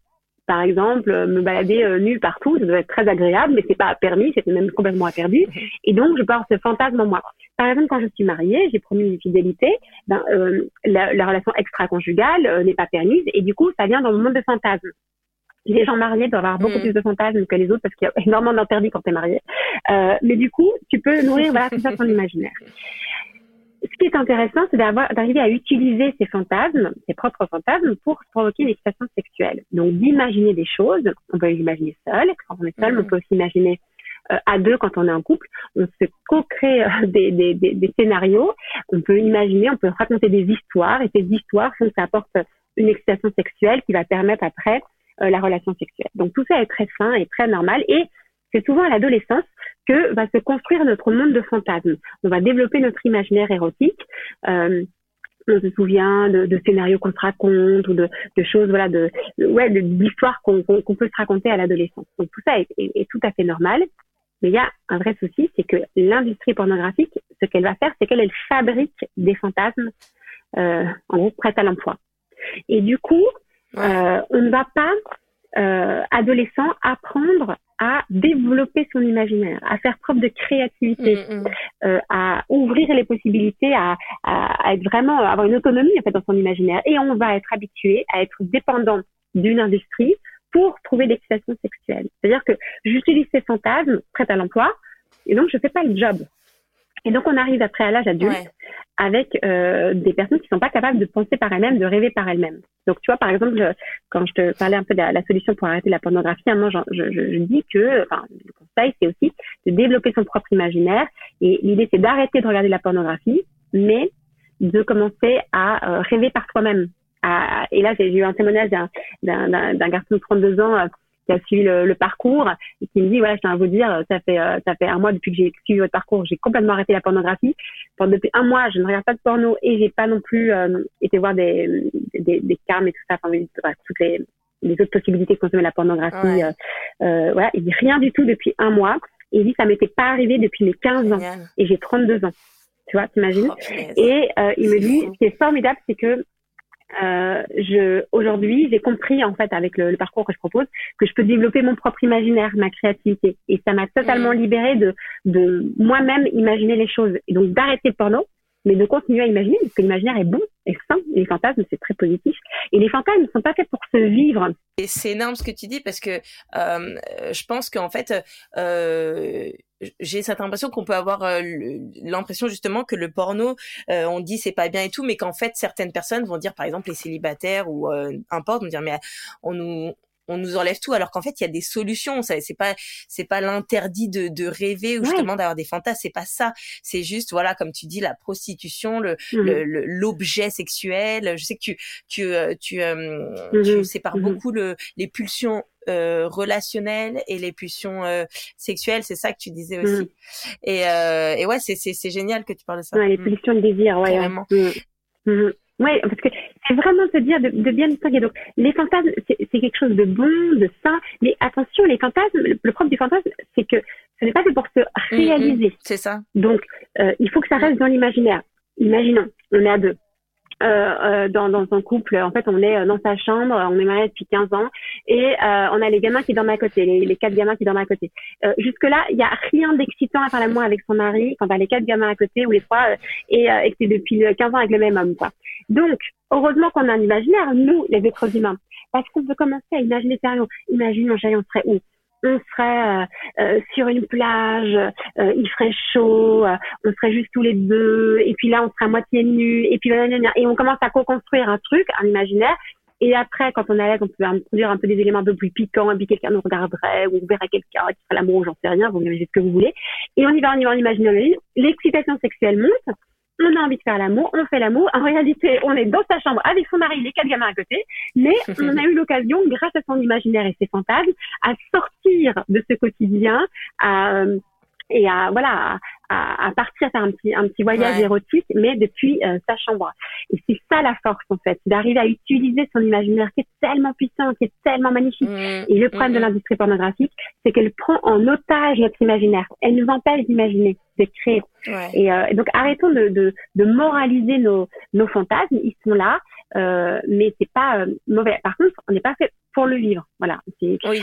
S2: par exemple, me balader euh, nu partout, ça doit être très agréable, mais c'est pas permis, c'était même complètement interdit. Et donc, je porte ce fantasme en moi. Par exemple, quand je suis mariée, j'ai promis une fidélité, ben, euh, la, la, relation extra-conjugale euh, n'est pas permise, et du coup, ça vient dans le monde de fantasmes. Les gens mariés doivent avoir beaucoup mm. plus de fantasmes que les autres parce qu'il y a énormément d'interdits quand tu es marié. Euh, mais du coup, tu peux nourrir voilà, tout ça ton imaginaire ce qui est intéressant, c'est d'arriver à utiliser ces fantasmes, ses propres fantasmes, pour provoquer une excitation sexuelle. Donc, d'imaginer des choses. On peut les imaginer seul. Quand on est seul, on peut aussi imaginer euh, à deux quand on est en couple. On se co-crée euh, (laughs) des, des, des, des, scénarios. On peut imaginer, on peut raconter des histoires. Et ces histoires font que ça apporte une excitation sexuelle qui va permettre après euh, la relation sexuelle. Donc, tout ça est très sain et très normal. Et c'est souvent à l'adolescence que va se construire notre monde de fantasmes. On va développer notre imaginaire érotique. Euh, on se souvient de, de scénarios qu'on se raconte ou de, de choses, voilà, de, ouais, d'histoires qu'on qu'on peut se raconter à l'adolescence. Donc tout ça est, est, tout à fait normal. Mais il y a un vrai souci, c'est que l'industrie pornographique, ce qu'elle va faire, c'est qu'elle elle fabrique des fantasmes, euh, en gros, prêts à l'emploi. Et du coup, euh, on ne va pas, euh, adolescent, apprendre à développer son imaginaire, à faire preuve de créativité, mm, mm. Euh, à ouvrir les possibilités, à, à, être vraiment avoir une autonomie en fait dans son imaginaire. Et on va être habitué à être dépendant d'une industrie pour trouver l'excitation sexuelle. C'est-à-dire que j'utilise ces fantasmes prêts à l'emploi et donc je fais pas le job. Et donc on arrive après à l'âge adulte avec euh, des personnes qui sont pas capables de penser par elles-mêmes, de rêver par elles-mêmes. Donc tu vois par exemple quand je te parlais un peu de la, solution pour arrêter la pornographie, moi je, je, je, dis que enfin le conseil c'est aussi de développer son propre imaginaire et l'idée c'est d'arrêter de regarder la pornographie, mais de commencer à euh, rêver par toi-même. Et là j'ai eu un témoignage d'un garçon de 32 ans euh, qui a suivi le, parcours et qui me dit voilà je tiens à vous dire ça fait euh, ça fait un mois depuis que j'ai suivi votre parcours j'ai complètement arrêté la pornographie. Pendant, depuis un mois je ne regarde pas de porno et j'ai pas non plus euh, été voir des des, des carmes et tout ça. Enfin toutes les les autres possibilités de consommer la pornographie euh, euh, voilà. Il dit rien du tout depuis un mois. Et il dit ça m'était pas arrivé depuis mes 15 ans et j'ai 32 ans. Tu vois t'imagines oh, et il me dit ce qui est formidable c'est que euh, je aujourd'hui j'ai compris en fait avec le, parcours que je propose que je peux développer mon propre imaginaire, ma créativité. Et ça m'a totalement mm. libérée de de moi-même imaginer les choses. Et donc d'arrêter le porno mais de continuer à imaginer parce que l'imaginaire est bon et sain les fantasmes c'est très positif. Et les fantasmes ne sont pas faits pour se vivre.
S1: Et c'est énorme ce que tu dis parce que euh, je pense qu'en fait euh, j'ai cette impression qu'on peut avoir euh, l'impression justement que le porno, euh, on dit c'est pas bien et tout, mais qu'en fait certaines personnes vont dire, par exemple les célibataires ou euh, importe, vont dire mais on nous on nous enlève tout alors qu'en fait il y a des solutions ça c'est pas c'est pas l'interdit de, de rêver ou justement d'avoir des fantasmes c'est pas ça c'est juste voilà comme tu dis la prostitution le mmh. l'objet sexuel je sais que tu tu euh, tu, mmh. tu sépares mmh. beaucoup le les pulsions euh, relationnelles et les pulsions euh, sexuelles, c'est ça que tu disais aussi. Mm. Et, euh, et ouais, c'est c'est génial que tu parles de ça.
S2: Ouais, les pulsions de désir, ouais. Vraiment. Ouais. parce que c'est vraiment se dire de, de bien distinguer. Donc, les fantasmes, c'est quelque chose de bon, de sain, mais attention, les fantasmes, le, le propre du fantasme, c'est que ce n'est pas fait pour se réaliser.
S1: c'est ça.
S2: Donc, euh, il faut que ça reste dans l'imaginaire. Imaginons, on est à deux. Euh, euh, dans, dans un couple. En fait, on est euh, dans sa chambre, on est mariés depuis 15 ans et euh, on a les gamins qui dorment à côté, les, les quatre gamins qui dorment à côté. Euh, Jusque-là, il n'y a rien d'excitant à faire l'amour avec son mari quand t'as les quatre gamins à côté ou les trois et, et que c'est depuis 15 ans avec le même homme. Quoi. Donc, heureusement qu'on a un imaginaire, nous, les êtres humains, parce qu'on peut commencer à imaginer sérieux. Imagine, on serait où? On serait euh, euh, sur une plage, euh, il ferait chaud, on serait juste tous les deux, et puis là on serait à moitié nus, et puis et on commence à co-construire un truc, un imaginaire. Et après, quand on est à l'aise, on peut introduire un peu des éléments un peu plus piquants, et puis quelqu'un nous regarderait, ou on verrait quelqu'un qui ferait l'amour, j'en sais rien, vous imaginez ce que vous voulez. Et on y va, on y va, on imagine l'excitation sexuelle monte, on a envie de faire l'amour, on fait l'amour. En réalité, on est dans sa chambre avec son mari, les quatre gamins à côté, mais (laughs) on a eu l'occasion, grâce à son imaginaire et ses fantasmes, à sortir de ce quotidien, à et à voilà à, à, partir faire un petit un petit voyage érotique mais depuis euh, sa chambre. Et c'est ça la force en fait. D'arriver à utiliser son imaginaire qui est tellement puissant qui est tellement magnifique. Mmh. et le problème de l'industrie pornographique c'est qu'elle prend en otage notre imaginaire. Elle nous empêche d'imaginer de créer. Et, euh, et, donc arrêtons de, de, de moraliser nos nos fantasmes. Ils sont là euh, mais c'est pas euh, mauvais par contre on n'est pas fait pour le vivre. Voilà.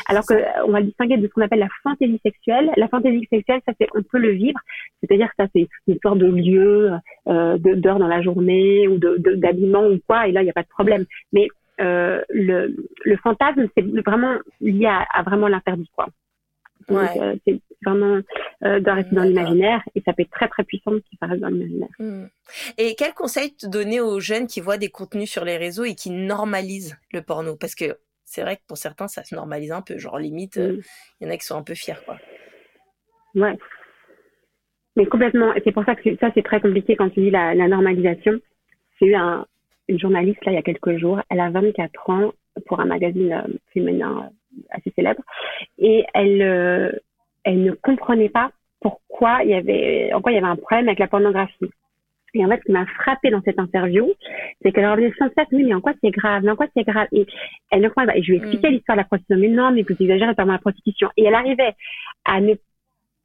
S2: alors que on va le distinguer de ce qu'on appelle la fantaisie sexuelle. La fantaisie sexuelle, ça c'est on peut le vivre, c'est-à-dire que ça c'est une sorte de lieu, euh, d'heure dans la journée ou de d'habillement ou quoi, et là il n'y a pas de problème. Mais euh, le, le fantasme, c'est vraiment lié à, vraiment l'interdit, quoi. Euh, c'est vraiment euh, de rester dans l'imaginaire et ça peut être très très puissant qui reste dans l'imaginaire. Hmm.
S1: Et quel conseil te donner aux jeunes qui voient des contenus sur les réseaux et qui normalisent le porno? Parce que c'est vrai que pour certains, ça se normalise un peu. Genre, limite, euh, il y en a qui sont un peu fiers, quoi.
S2: Ouais. Mais complètement. Et c'est pour ça que ça, c'est très compliqué quand tu dis la, normalisation. J'ai eu un, une journaliste, là, il y a quelques jours. Elle a 24 ans pour un magazine euh, féminin assez célèbre. Et elle, elle ne comprenait pas pourquoi il y avait, en quoi il y avait un problème avec la pornographie. Et en fait, ce qui m'a frappé dans cette interview, c'est qu'elle revenait sans cesse, oui, mais en quoi c'est grave, mais en quoi c'est grave? Et elle ne croyait pas. Et je lui ai expliqué mm. l'histoire de la prostitution. Mais non, mais vous exagérez par la prostitution. Et elle arrivait à ne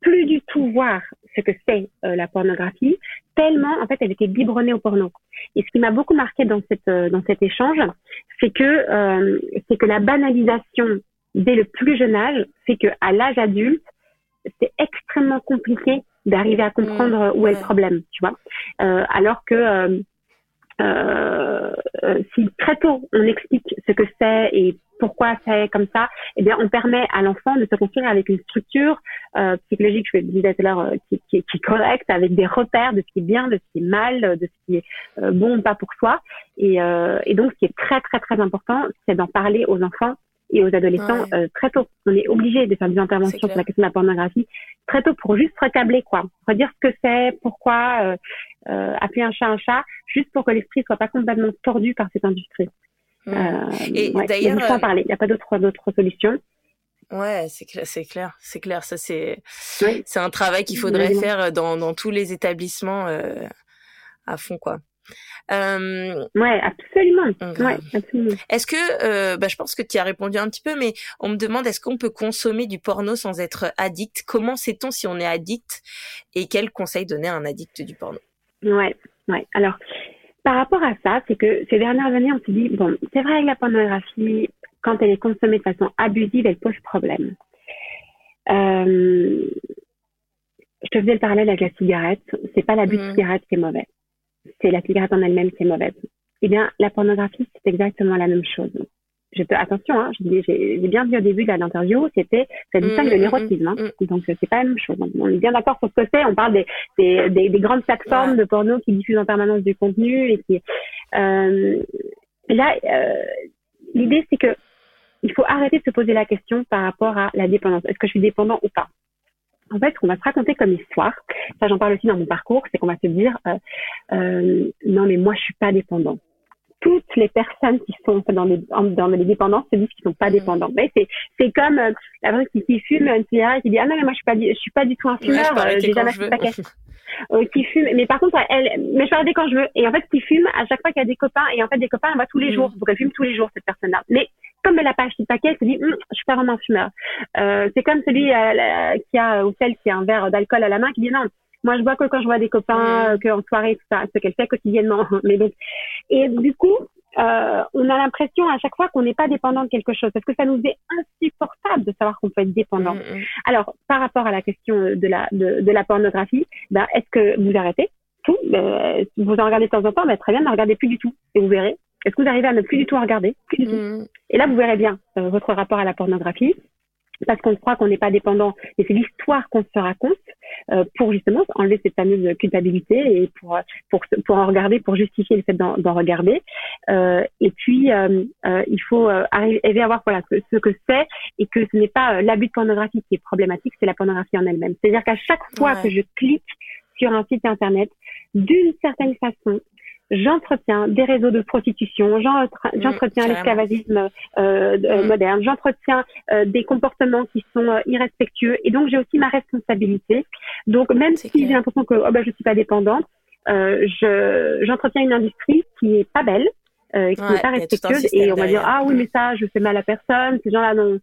S2: plus du tout voir ce que c'est euh, la pornographie, tellement en fait elle était biberonnée au porno. Et ce qui m'a beaucoup marqué dans cette euh, dans cet échange, c'est que euh, c'est que la banalisation dès le plus jeune âge fait que à l'âge adulte, c'est extrêmement compliqué d'arriver à comprendre mmh, où est le problème, tu vois. Euh, alors que euh, euh, si très tôt on explique ce que c'est et pourquoi c'est comme ça, eh bien, on permet à l'enfant de se construire avec une structure euh, psychologique, je le disais tout à l'heure, qui, qui, qui, est correcte, avec des repères de ce qui est bien, de ce qui est mal, de ce qui est euh, bon ou pas pour soi. Et, euh, et donc, ce qui est très, très, très important, c'est d'en parler aux enfants et aux adolescents euh, très tôt. On est obligé de faire des interventions sur la question de la pornographie très tôt pour juste recabler quoi, redire ce que c'est, pourquoi, euh, euh, appeler un chat un chat, juste pour que l'esprit soit pas complètement tordu par cette industrie.
S1: Mmh. Euh, et d'ailleurs,
S2: il faut en parler. Il n'y a pas d'autre d'autres solutions.
S1: Ouais, c'est clair, c'est clair, c'est clair. Ça c'est c'est un travail qu'il faudrait faire dans dans tous les établissements euh, à fond quoi.
S2: Euh, ouais, absolument. Ouais, absolument.
S1: Est-ce que, euh, bah, je pense que tu as répondu un petit peu, mais on me demande est-ce qu'on peut consommer du porno sans être addict? Comment sait-on si on est addict? Et quel conseil donner à un addict du porno?
S2: Ouais, ouais. Alors, par rapport à ça, c'est que ces dernières années, on s'est dit bon, c'est vrai que la pornographie, quand elle est consommée de façon abusive, elle pose problème. Euh, je te faisais le parallèle avec la cigarette. C'est pas l'abus de mmh. cigarette qui est mauvais c'est la cigarette en elle-même qui est mauvaise. Eh bien, la pornographie, c'est exactement la même chose. Je attention, hein, j'ai bien dit au début de l'interview, c'était ça distingue de mmh, l'érotisme, hein, mmh, mmh. donc c'est pas la même chose. On est bien d'accord sur ce que c'est. On parle des, des, des, des grandes plateformes de porno qui diffusent en permanence du contenu et qui euh, là, euh, l'idée c'est que il faut arrêter de se poser la question par rapport à la dépendance. Est-ce que je suis dépendant ou pas? En fait, ce qu'on va se raconter comme histoire, ça j'en parle aussi dans mon parcours, c'est qu'on va se dire euh, euh, non mais moi je suis pas dépendant. Toutes les personnes qui sont dans les dans les dépendances se disent qu'ils sont pas dépendants. Mais c'est c'est comme euh, la personne qui, qui fume une cigarette qui dit ah non mais moi je suis pas je suis pas du tout un fumeur, euh, j'ai jamais fait paquet. Qui fume, mais par contre, elle, mais je peux arrêter quand je veux. Et en fait, qui fume à chaque fois qu'il y a des copains, et en fait, des copains, elle va tous les mmh. jours. Donc, elle fume tous les jours, cette personne-là. Mais comme pas acheté de paquet, se dit, hm, je suis pas vraiment fumeur. Euh, c'est comme celui euh, qui a, ou celle qui a un verre d'alcool à la main, qui dit non, moi je bois que quand je vois des copains, mm. que en soirée, tout ça, ce qu'elle fait quotidiennement. (laughs) Mais donc, et du coup, euh, on a l'impression à chaque fois qu'on n'est pas dépendant de quelque chose, parce que ça nous est insupportable de savoir qu'on peut être dépendant. Mm, mm. Alors, par rapport à la question de la de, de la pornographie, ben, est-ce que vous arrêtez tout? Euh, Vous en regardez de temps en temps, ben, très bien, ne regardez plus du tout, et vous verrez est-ce que vous arrivez à ne plus du tout regarder? Mm. Et là, vous verrez bien euh, votre rapport à la pornographie, parce qu'on croit qu'on n'est pas dépendant. Et c'est l'histoire qu'on se raconte euh, pour justement enlever cette fameuse culpabilité et pour pour pour en regarder, pour justifier le fait d'en regarder. Euh, et puis, euh, euh, il faut arriver à voir voilà ce, que c'est et que ce n'est pas l'abus de pornographie qui est problématique, c'est la pornographie en elle-même. C'est-à-dire qu'à chaque fois que je clique sur un site internet, d'une certaine façon, j'entretiens des réseaux de prostitution, mmh, j'entretiens l'esclavagisme euh, mmh. moderne, j'entretiens euh, des comportements qui sont euh, irrespectueux, et donc j'ai aussi ma responsabilité. Donc même si j'ai l'impression que oh, ben, je suis pas dépendante, euh, je j'entretiens une industrie qui est pas belle, euh, qui n'est pas respectueuse, et on va dire ah oui mais ça je fais mal à personne, ces gens-là n'ont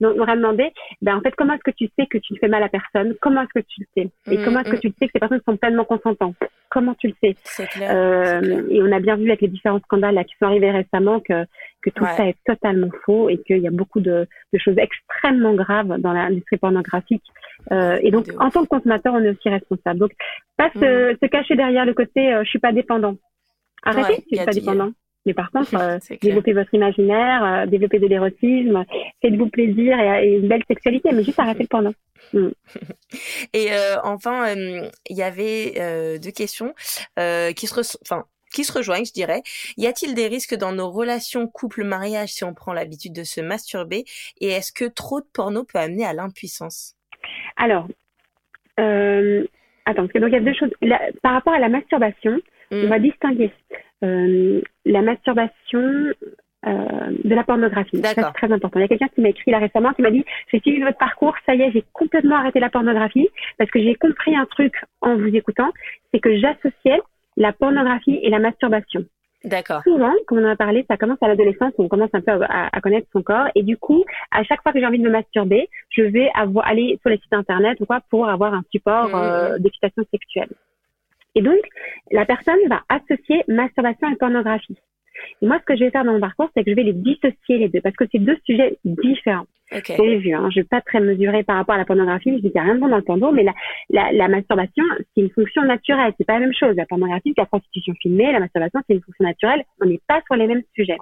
S2: donc, on aurait demandé, ben, en fait, comment est-ce que tu sais que tu ne fais mal à personne? Comment est-ce que tu le sais? Et mm, comment est-ce que mm. tu le sais que ces personnes sont pleinement consentantes? Comment tu le sais?
S1: Clair,
S2: euh, Et on a bien vu avec les différents scandales là, qui sont arrivés récemment que, que tout ça est totalement faux et qu'il y a beaucoup de, de, choses extrêmement graves dans l'industrie pornographique. Euh, et donc, en tant que consommateur, on est aussi responsable. Donc, pas se, mm. se cacher derrière le côté euh, je suis pas dépendant. Arrêtez, je suis pas dépendant. Mais par contre, (laughs) euh, développez votre imaginaire, euh, développez de l'érotisme, faites-vous plaisir et, une belle sexualité, mais juste arrêtez le (laughs) pendant. Mm.
S1: Et euh, enfin, il y avait deux questions qui se, enfin, qui se rejoignent, je dirais. Y a-t-il des risques dans nos relations couple-mariage si on prend l'habitude de se masturber? Et est-ce que trop de porno peut amener à l'impuissance?
S2: Alors, attends, parce que donc il y a deux choses. par rapport à la masturbation, on mm. va distinguer euh, la masturbation euh, de la pornographie. C'est très important. Il y a quelqu'un qui m'a écrit là récemment qui m'a dit j'ai suivi votre parcours, ça y est, j'ai complètement arrêté la pornographie parce que j'ai compris un truc en vous écoutant, c'est que j'associais la pornographie et la masturbation.
S1: D'accord.
S2: Souvent, comme on en a parlé, ça commence à l'adolescence, on commence un peu à, connaître son corps, et du coup, à chaque fois que j'ai envie de me masturber, je vais avoir, aller sur les sites internet ou quoi pour avoir un support mmh. euh, d'excitation sexuelle. Et donc, la personne va associer masturbation et pornographie. Et moi, ce que je vais faire dans mon parcours, c'est que je vais les dissocier les deux, parce que c'est deux sujets différents.
S1: Okay.
S2: J'ai vu, hein, je vais pas très mesurer par rapport à la pornographie, je dis qu'il n'y a rien de bon dans le porno, mais la, la, la masturbation, c'est une fonction naturelle, c'est pas la même chose. La pornographie, c'est la prostitution filmée, la masturbation, c'est une fonction naturelle, on n'est pas sur les mêmes sujets.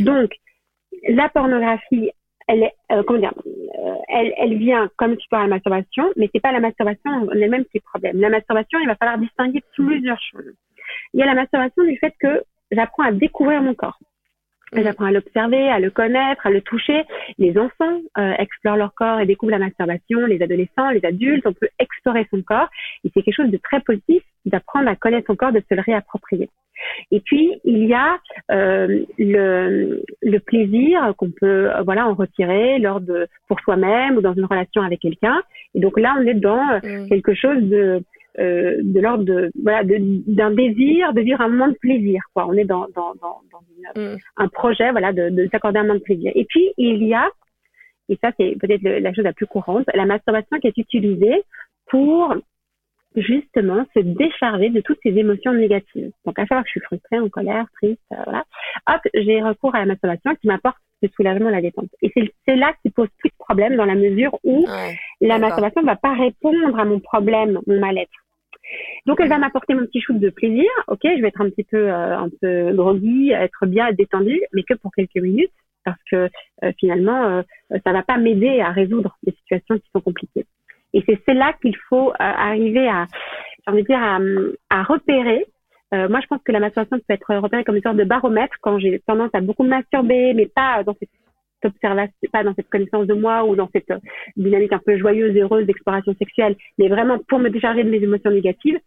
S2: Donc, la pornographie elle est, euh, comment dire, euh, elle, elle vient comme tu parles à la masturbation, mais c'est pas la masturbation elle-même qui est problème. La masturbation, il va falloir distinguer plusieurs choses. Il y a la masturbation du fait que j'apprends à découvrir mon corps. J'apprends à l'observer, à le connaître, à le toucher. Les enfants euh, explorent leur corps et découvrent la masturbation. Les adolescents, les adultes, on peut explorer son corps. Et c'est quelque chose de très positif d'apprendre à connaître son corps, de se le réapproprier. Et puis il y a euh, le, le, plaisir qu'on peut euh, voilà en retirer lors de pour soi-même ou dans une relation avec quelqu'un. Et donc là on est dans euh, mm. quelque chose de euh, de l'ordre de voilà d'un désir de vivre un moment de plaisir quoi. On est dans dans dans, dans une, mm. un projet voilà de, de s'accorder un moment de plaisir. Et puis il y a et ça c'est peut-être la chose la plus courante, la masturbation qui est utilisée pour justement se décharger de toutes ces émotions négatives. Donc à savoir que je suis frustrée, en colère, triste, euh, voilà, hop, j'ai recours à la masturbation qui m'apporte le soulagement, la détente. Et c'est là qui pose plus de problème dans la mesure où la masturbation ne va pas répondre à mon problème, mon mal-être. Donc elle va m'apporter mon petit shoot de plaisir, ok, je vais être un petit peu euh, un peu groggy, être bien détendue, mais que pour quelques minutes, parce que euh, finalement euh, ça va pas m'aider à résoudre des situations qui sont compliquées. Et c'est là qu'il faut euh, arriver à, j'ai envie de dire, à, à repérer. Euh, moi, je pense que la masturbation peut être repérée comme une sorte de baromètre quand j'ai tendance à beaucoup masturber, mais pas dans cette observation, pas dans cette connaissance de moi ou dans cette dynamique un peu joyeuse, heureuse d'exploration sexuelle, mais vraiment pour me décharger de mes émotions négatives.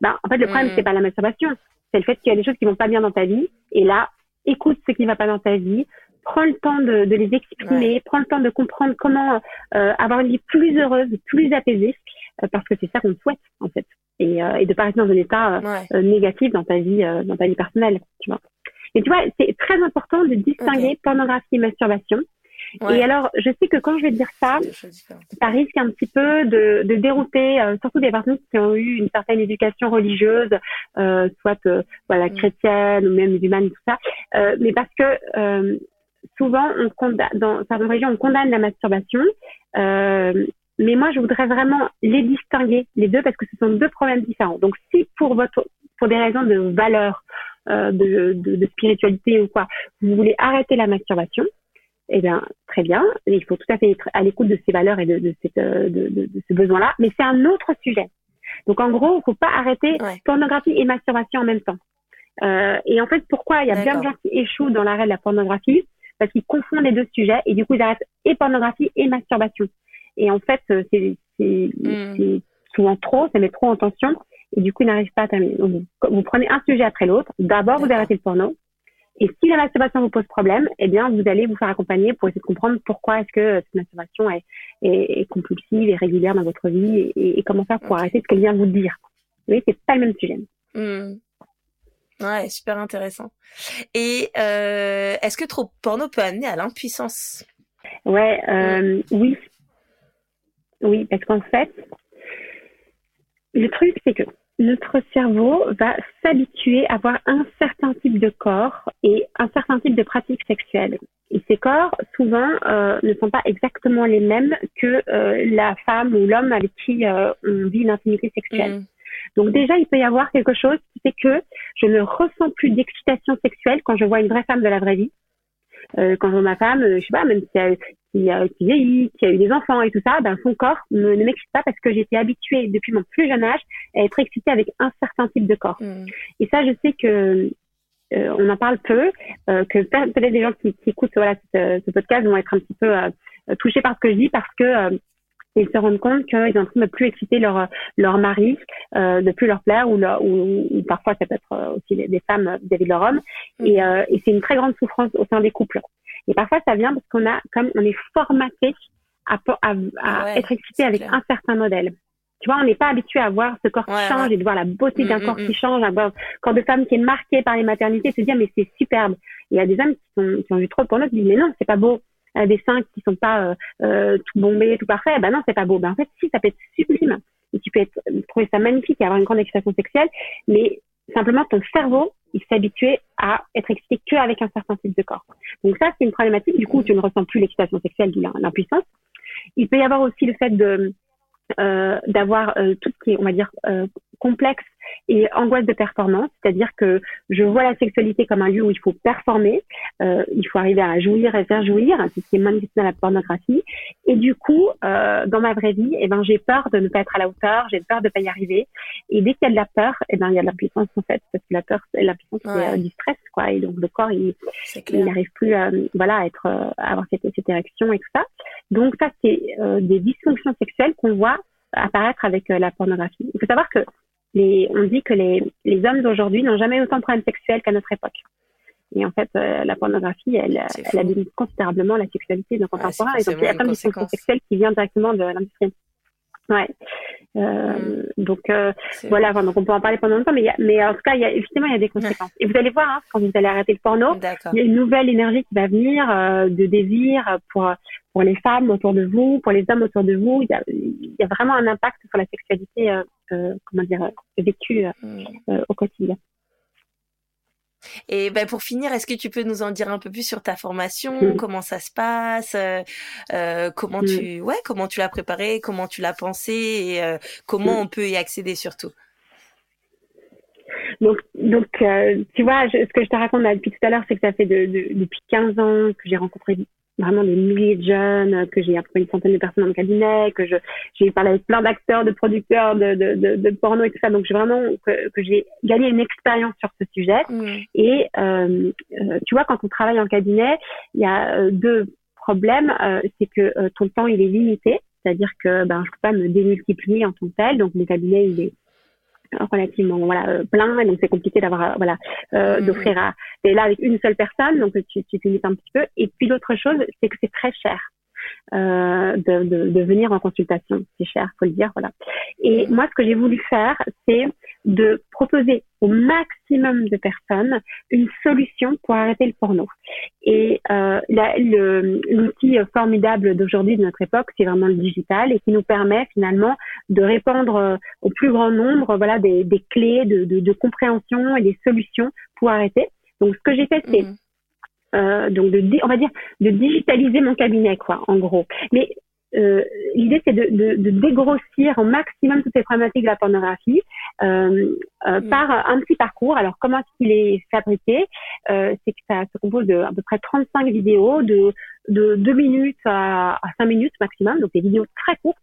S2: Ben, en fait, le problème, mmh. c'est pas la masturbation, c'est le fait qu'il y a des choses qui vont pas bien dans ta vie, et là, écoute ce qui va pas dans ta vie, prends le temps de, de les exprimer, prends le temps de comprendre comment euh, avoir une vie plus heureuse, plus apaisée, euh, parce que c'est ça qu'on souhaite en fait, et, euh, et de pas rester dans un état euh, négatif dans ta vie, dans ta vie personnelle, tu vois. Et tu vois, c'est très important de distinguer pornographie et masturbation. Et alors, je sais que quand je vais dire ça, ça risque un petit peu de, de dérouter, surtout des personnes qui ont eu une certaine éducation religieuse, euh, soit voilà mm. chrétienne ou même musulmane, tout ça. mais parce que souvent, on condamne, dans certaines régions, on condamne la masturbation. Euh, mais moi, je voudrais vraiment les distinguer, les deux, parce que ce sont deux problèmes différents. Donc, si pour votre, pour des raisons de valeur, euh, de, de, de, spiritualité ou quoi, vous voulez arrêter la masturbation, eh bien, très bien. Il faut tout à fait être à l'écoute de ces valeurs et de, de, cette, euh, de, ce besoin-là. Mais c'est un autre sujet. Donc, en gros, il faut pas arrêter pornographie et masturbation en même temps. Euh, et en fait, pourquoi il y a bien de gens qui échouent dans l'arrêt de la pornographie? Parce qu'ils confondent les deux sujets et du coup ils arrêtent et pornographie et masturbation. Et en fait, euh, c'est mm. souvent trop, ça met trop en tension et du coup, ils n'arrivent pas à terminer. Donc, vous, prenez un sujet après l'autre. D'abord, vous arrêtez le porno. Et si la masturbation vous pose problème, eh bien, vous allez vous faire accompagner pour essayer de comprendre pourquoi est-ce que cette masturbation est, est, compulsive et régulière dans votre vie et, comment faire pour arrêter ce qu'elle vient vous dire. Vous voyez, c'est pas le même sujet.
S1: Hmm. Ouais, super intéressant. Et euh, est-ce que trop porno peut amener à l'impuissance?
S2: Ouais, euh, oui. Oui, parce qu'en fait, le truc, c'est que notre cerveau va s'habituer à avoir un certain type de corps et un certain type de pratiques sexuelles. Et ces corps, souvent, euh, ne sont pas exactement les mêmes que euh, la femme ou l'homme avec qui euh, on vit l'intimité sexuelle. Mm. Donc déjà, il peut y avoir quelque chose qui fait que je ne ressens plus d'excitation sexuelle quand je vois une vraie femme de la vraie vie. Euh, quand je vois ma femme, je sais pas, même si elle, qui, a, qui vieillit, qui a eu des enfants et tout ça, ben son corps ne, ne m'excite pas parce que été habituée depuis mon plus jeune âge à être excitée avec un certain type de corps. Mm. Et ça, je sais que euh, on en parle peu, euh, que peut-être des gens qui, qui écoutent voilà, ce, ce, podcast vont être un petit peu euh, touchés par ce que je dis parce que euh, ils se rendent compte qu'ils sont en train de plus exciter leur leur mari, euh, de plus leur plaire ou, ou, ou, parfois ça peut être aussi des femmes vis-à-vis de leur homme. Mm. Et, et c'est une très grande souffrance au sein des couples. Et parfois, ça vient parce qu'on a, comme on est formaté à, à, être excité avec un certain modèle. Tu vois, on n'est pas habitué à voir ce corps qui change et de voir la beauté d'un mm, corps mm, qui mm. change, à voir corps de femme qui est marqué par les maternités, se dire mais c'est superbe. Il y a des hommes qui, sont, qui ont vu trop pour nous, qui disent mais non, c'est pas beau. Des seins qui sont pas euh, euh, tout bombés, tout parfait, ben non, c'est pas beau. Ben en fait, si, ça peut être sublime. Et tu peux être, trouver ça magnifique et avoir une grande excitation sexuelle, mais simplement ton cerveau il habitué à être excité qu'avec un certain type de corps. Donc ça, c'est une problématique. Du coup, tu ne ressens plus l'excitation sexuelle, l'impuissance. Il peut y avoir aussi le fait de euh, d'avoir euh, tout ce qui est, on va dire, euh, complexe et angoisse de performance, c'est-à-dire que je vois la sexualité comme un lieu où il faut performer, euh, il faut arriver à jouir et faire jouir, c'est ce qui est manifesté dans la pornographie. Et du coup, euh, dans ma vraie vie, eh ben j'ai peur de ne pas être à la hauteur, j'ai peur de ne pas y arriver. Et dès qu'il y a de la peur, eh ben il y a de la puissance en fait, parce que la peur, la puissance c'est euh, du stress quoi, et donc le corps il n'arrive plus à, voilà à être à avoir cette, cette érection et tout ça. Donc ça c'est des dysfonctions sexuelles qu'on voit apparaître avec la pornographie. Il faut savoir que on dit que les, les hommes d'aujourd'hui n'ont jamais autant de problèmes sexuels qu'à notre époque. Et en fait, euh, la pornographie, elle, elle abîme considérablement la sexualité de nos contemporains. et donc, il y a dysfonctions sexuelles qui viennent directement de l'industrie. Ouais. Euh, mm. Donc euh, voilà, donc on peut en parler pendant longtemps, mais, mais en tout cas, il y a, effectivement, il y a des conséquences. Et vous allez voir, hein, quand vous allez arrêter le porno, il y a une nouvelle énergie qui va venir euh, de désir pour pour les femmes autour de vous, pour les hommes autour de vous. Il y a, il y a vraiment un impact sur la sexualité, euh, euh comment dire, vécue mm. au quotidien.
S1: Et ben pour finir, est-ce que tu peux nous en dire un peu plus sur ta formation, mm. comment ça se passe, euh, euh comment mm. tu, ouais, comment tu l'as préparé, comment tu l'as pensé et euh, comment mm. on peut y accéder surtout?
S2: Donc, donc euh, tu vois, ce que je te raconte depuis tout à l'heure, c'est que ça fait de, depuis 15 ans que j'ai rencontré vraiment des milliers de jeunes, que j'ai appris une centaine de personnes dans le cabinet, que je j'ai parlé avec plein d'acteurs, de producteurs, de, de, de, de, porno et tout ça. Donc j'ai vraiment que, que j'ai gagné une expérience sur ce sujet. Mm. Et euh, euh, tu vois, quand on travaille en cabinet, il y a euh, deux problèmes. Euh, c'est que ton temps il est limité, c'est-à-dire que ben je peux pas me démultiplier en tant que tel. Donc mon cabinet il est relativement voilà euh, plein et donc c'est compliqué d'avoir euh, voilà euh, mmh. d'offrir à et là avec une seule personne donc tu tu limites un petit peu et puis l'autre chose c'est que c'est très cher euh, de, de, de, venir en consultation. C'est cher, faut le dire, voilà. Et moi, ce que j'ai voulu faire, c'est de proposer au maximum de personnes une solution pour arrêter le porno. Et euh, l'outil formidable d'aujourd'hui, de notre époque, c'est vraiment le digital et qui nous permet finalement de répondre euh, au plus grand nombre voilà, des, des clés de, de, de, compréhension et des solutions pour arrêter. Donc, ce que j'ai fait, c'est mmh. Euh, donc de, on va dire de digitaliser mon cabinet quoi en gros mais euh, l'idée c'est de, de, de, dégrossir au maximum toutes ces problématiques de la pornographie euh, euh mm. par un petit parcours. Alors comment est-ce qu'il est fabriqué? Euh, C'est que ça se compose de à peu près 35 vidéos de de 2 minutes à, à 5 minutes maximum, donc des vidéos très courtes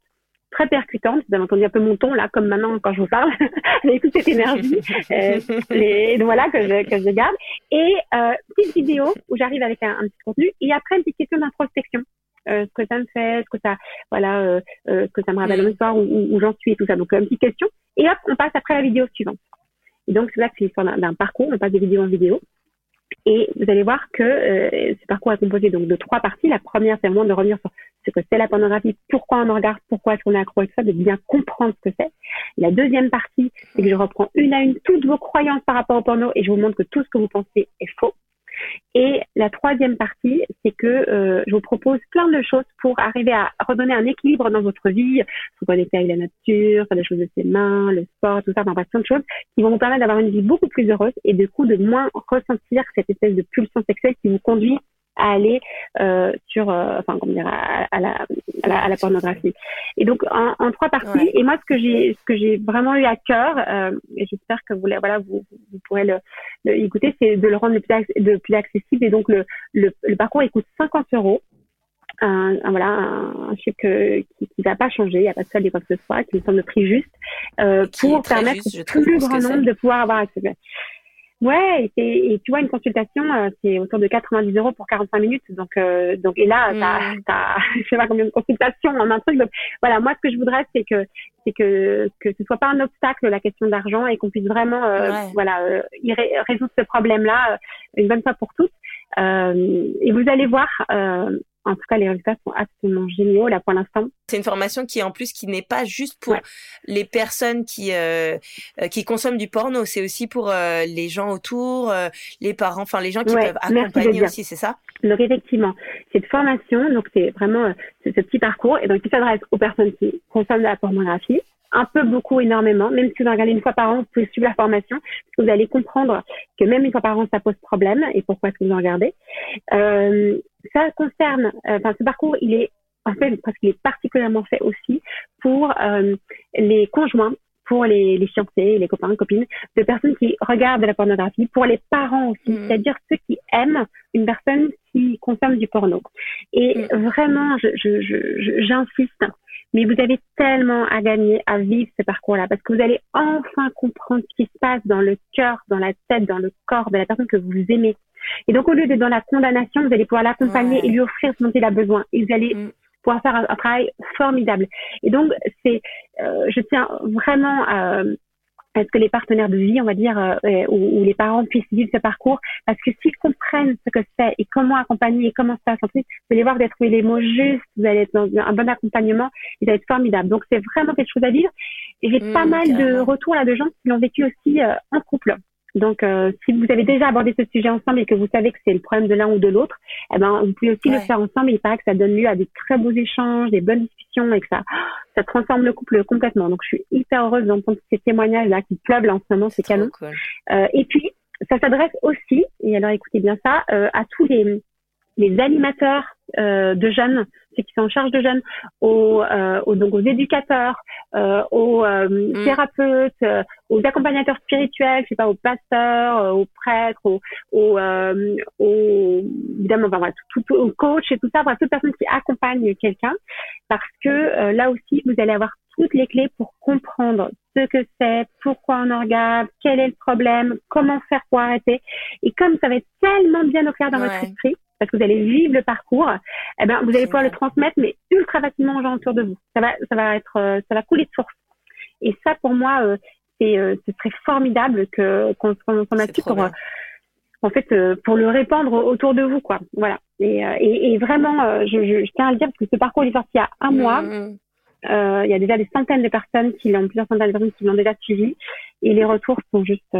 S2: très percutante. Vous avez entendu un peu mon ton là, comme maintenant quand je vous parle, (laughs) avec toute cette énergie. euh, les, voilà que je, que je garde. Et euh, petite vidéo où j'arrive avec un, petit contenu. Et après une petite question d'introspection. Euh, ce que ça me fait, ce que ça, voilà, euh, ce que ça me rappelle le soir, où, où, j'en suis et tout ça. Donc une petite question. Et hop, on passe après la vidéo suivante. Et donc, c'est là que c'est l'histoire d'un parcours. On passe de vidéo en vidéo. Et vous allez voir que euh, ce parcours est composé donc de trois parties. La première, c'est vraiment de revenir sur ce que c'est la pornographie, pourquoi on en regarde, pourquoi est-ce qu'on est accro à ça, de bien comprendre ce que c'est. La deuxième partie, c'est que je reprends une à une toutes vos croyances par rapport au porno et je vous montre que tout ce que vous pensez est faux. Et la troisième partie, c'est que euh, je vous propose plein de choses pour arriver à redonner un équilibre dans votre vie, vous connecter avec la nature, faire des choses de ses mains, le sport, tout ça, enfin plein de choses qui vont vous permettre d'avoir une vie beaucoup plus heureuse et du coup de moins ressentir cette espèce de pulsion sexuelle qui vous conduit à aller euh, sur, euh, enfin comment dire, à, à, la, à, la, à, la, pornographie. Et donc en, en trois parties. Et moi, ce que j'ai, ce que j'ai vraiment eu à cœur, euh, et j'espère que vous, voilà, vous, vous pourrez le, le écouter, c'est de le rendre le plus, de plus accessible. Et donc le, le, le parcours il coûte 50 euros. Un, un, voilà un, chiffre qui qui va pas changer, il n'y a pas de solde quoi que ce soit, qui me semble le prix juste euh, pour permettre au plus grand nombre de pouvoir avoir accès. Ouais, et, et, tu vois, une consultation, euh, c'est autour de 90 euros pour 45 minutes. Donc, euh, donc et là, t'as, mm. t'as, (laughs) je sais pas combien de consultations en un truc. Donc, voilà, moi, ce que je voudrais, c'est que, c'est que, que ce soit pas un obstacle la question d'argent et qu'on puisse vraiment, euh, voilà, euh, résoudre ce problème-là une bonne fois pour toutes. et vous allez voir, en tout cas, les résultats sont absolument géniaux. Là pour l'instant.
S1: C'est une formation qui en plus qui n'est pas juste pour les personnes qui euh, euh, qui consomment du porno, c'est aussi pour euh, les gens autour, euh, les parents, enfin les gens qui peuvent accompagner aussi, c'est ça?
S2: Donc effectivement, cette formation, donc c'est vraiment ce petit parcours. Et donc qui s'adresse aux personnes qui consomment de la pornographie. Un peu, beaucoup, énormément. Même si vous regardez une fois par an, vous pouvez suivre la formation, parce que vous allez comprendre que même une fois par an, ça pose problème. Et pourquoi est-ce que vous en regardez? Euh, ça concerne, euh, enfin, ce parcours, il est en fait parce qu'il est particulièrement fait aussi pour euh, les conjoints pour les, les fiancés, les copains, copines, de personnes qui regardent de la pornographie, pour les parents aussi, mmh. c'est-à-dire ceux qui aiment une personne qui consomme du porno. Et mmh. vraiment, je, je, je, j'insiste, mais vous avez tellement à gagner à vivre ce parcours-là parce que vous allez enfin comprendre ce qui se passe dans le cœur, dans la tête, dans le corps de la personne que vous aimez. Et donc, au lieu d'être dans la condamnation, vous allez pouvoir l'accompagner et lui offrir ce dont il a besoin. Et vous allez mm. pouvoir faire un, travail formidable. Et donc, c'est, euh, je tiens vraiment à, à ce que les partenaires de vie, on va dire, euh, ou, ou, les parents puissent vivre ce parcours, parce que s'ils comprennent ce que c'est et comment accompagner et comment se passe vous allez voir, vous allez trouver les mots justes, vous allez être dans un bon accompagnement, et ça va être formidable. Donc c'est vraiment quelque chose à vivre. Et j'ai mmh, pas mal de retours là de gens qui l'ont vécu aussi euh, en couple. Donc, euh, si vous avez déjà abordé ce sujet ensemble et que vous savez que c'est le problème de l'un ou de l'autre, eh ben, vous pouvez aussi le faire ensemble. il paraît que ça donne lieu à des très beaux échanges, des bonnes discussions et que ça, ça transforme le couple complètement. Donc, je suis hyper heureuse d'entendre ces témoignages-là qui pleuvent là en ce moment, c'est canon. Euh, et puis, ça s'adresse aussi, et alors écoutez bien ça, euh, à tous les, les animateurs de jeunes, ceux qui sont en charge de jeunes, aux, euh, aux donc aux éducateurs, euh, aux euh, mm. thérapeutes, euh, aux accompagnateurs spirituels, je sais pas, aux pasteurs, aux prêtres, aux, aux, aux évidemment, enfin, tout, tout, aux coachs et tout ça, voilà, toutes personnes qui accompagnent quelqu'un, parce que là aussi, vous allez avoir toutes les clés pour comprendre ce que c'est, pourquoi on en regarde, quel est le problème, comment faire pour arrêter. Et comme ça va être tellement bien au clair dans votre esprit, parce que vous allez vivre le parcours, eh ben, vous allez pouvoir le transmettre, mais ultra facilement aux gens autour de vous. Ça va, ça va être, euh, ça va couler de source. Et ça, pour moi, euh, c'est, euh, ce serait formidable que qu'on s'en appuie pour, en fait, pour le répandre autour de vous, quoi. Voilà. Et, et, et vraiment, je, je, tiens à le dire parce que ce parcours est sorti il y a un mmh, mois. Mmh. il y a déjà des centaines de personnes qui l'ont, plusieurs centaines de personnes qui l'ont déjà suivi, et les retours sont juste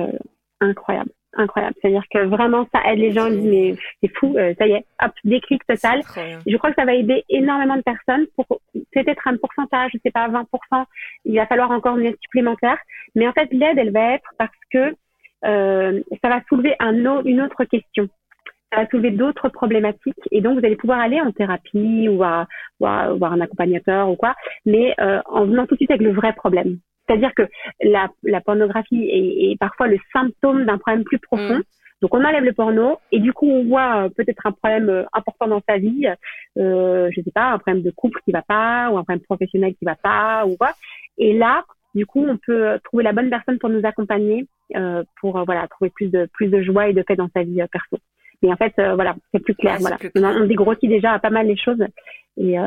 S2: incroyables incroyable. C'est-à-dire que vraiment, ça aide les gens. Ils disent, mais c'est fou, euh, ça y est, hop, déclic total. Je crois que ça va aider énormément de personnes pour peut-être un pourcentage, je sais pas, 20%. Il va falloir encore une aide supplémentaire. Mais en fait, l'aide, elle va être parce que euh, ça va soulever un une autre question. Ça va soulever d'autres problématiques et donc vous allez pouvoir aller en thérapie ou, à, voir un accompagnateur ou quoi, mais euh, en venant tout de suite avec le vrai problème. C'est-à-dire que la, la pornographie est, est, parfois le symptôme d'un problème plus profond. Mm. Donc on enlève le porno et du coup on voit euh, peut-être un problème euh, important dans sa vie, euh, je sais pas, un problème de couple qui va pas ou un problème professionnel qui va pas ou quoi. Et là, du coup, on peut trouver la bonne personne pour nous accompagner, euh, pour euh, voilà trouver plus de plus de joie et de paix dans sa vie perso. Mais en fait, voilà, c'est plus clair. voilà, on dégrossit déjà pas mal les choses et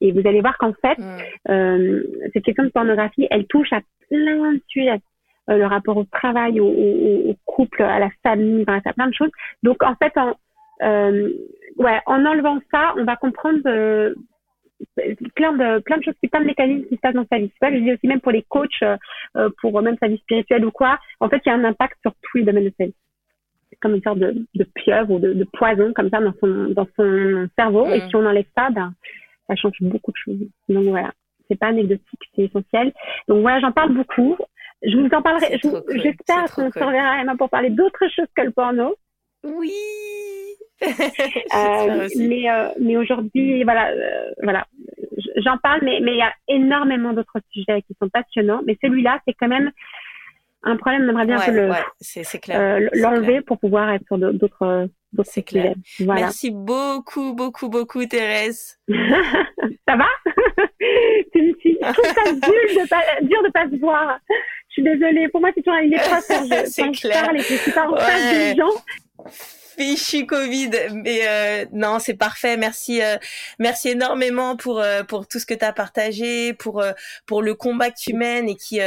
S2: Et vous allez voir qu'en fait, mm. euh, cette question de pornographie, elle touche à plein de sujets. Euh, le rapport au travail, au, au, couple, à la famille, à plein de choses. Donc en fait, en, euh, ouais, en enlevant ça, on va comprendre euh, plein de plein de choses, plein de mécanismes qui se passent dans sa vie. C'est je dis aussi même pour les coachs, euh, pour même sa vie spirituelle ou quoi. En fait, il y a un impact sur tous les domaines de sa vie. C'est comme une sorte de, de pieuvre ou de, de, poison comme ça dans son dans son cerveau. Et mm. si on enlève ça, ben ça change beaucoup de choses. Donc voilà, c'est pas anecdotique, c'est essentiel. Donc voilà, j'en parle beaucoup. Je vous en parlerai. J'espère qu'on se reverra Emma pour parler d'autres choses que le porno.
S1: Oui. (laughs) (laughs)
S2: euh, mais euh, mais aujourd'hui, voilà, euh, voilà, j'en parle, mais mais il y a énormément d'autres sujets qui sont passionnants. Mais celui-là, c'est quand même un problème. On aimerait bien le l'enlever pour pouvoir être sur d'autres
S1: c'est clair. Merci beaucoup, beaucoup, beaucoup, Thérèse. (laughs)
S2: ça va? (laughs) C'est une ça (laughs) dur de pas, dur de pas se voir. Je suis désolée. Pour moi, c'est toujours une épreuve quand je, quand je parle et que je suis pas en face des gens
S1: fichu Covid, mais euh, non, c'est parfait. Merci, euh, merci énormément pour euh, pour tout ce que tu as partagé, pour pour le combat que tu mènes et qui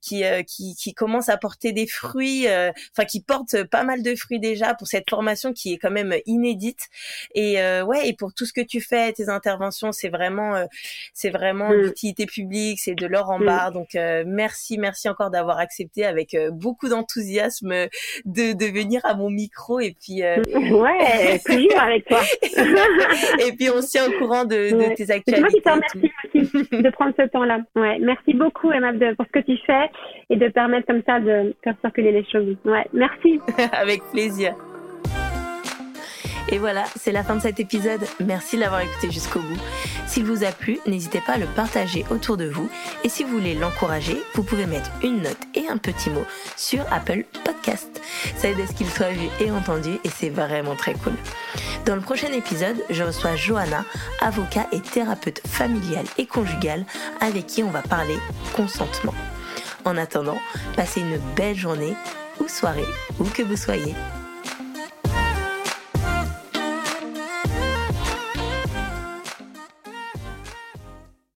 S1: qui qui qui commence à porter des fruits, enfin qui porte pas mal de fruits déjà pour cette formation qui est quand même inédite. Et ouais, et pour tout ce que tu fais, tes interventions, c'est vraiment c'est vraiment mm. d'utilité publique, c'est de l'or en mm. barre. Donc merci, merci encore d'avoir accepté avec beaucoup d'enthousiasme de de venir à mon micro et puis
S2: euh, (laughs) ouais, toujours avec toi. (laughs)
S1: et puis on se tient au courant de, tes actualités. C'est moi
S2: qui te remercie aussi de prendre ce temps-là. Ouais, merci beaucoup Emma pour ce que tu fais et de permettre comme ça de faire circuler les choses. Ouais, merci. (laughs)
S1: avec plaisir. Et voilà, c'est la fin de cet épisode. Merci de l'avoir écouté jusqu'au bout. S'il vous a plu, n'hésitez pas à le partager autour de vous. Et si vous voulez l'encourager, vous pouvez mettre une note et un petit mot sur Apple Podcast. Ça aide à ce qu'il soit vu et entendu et c'est vraiment très cool. Dans le prochain épisode, je reçois Johanna, avocat et thérapeute familial et conjugal, avec qui on va parler consentement. En attendant, passez une belle journée ou soirée, où que vous soyez.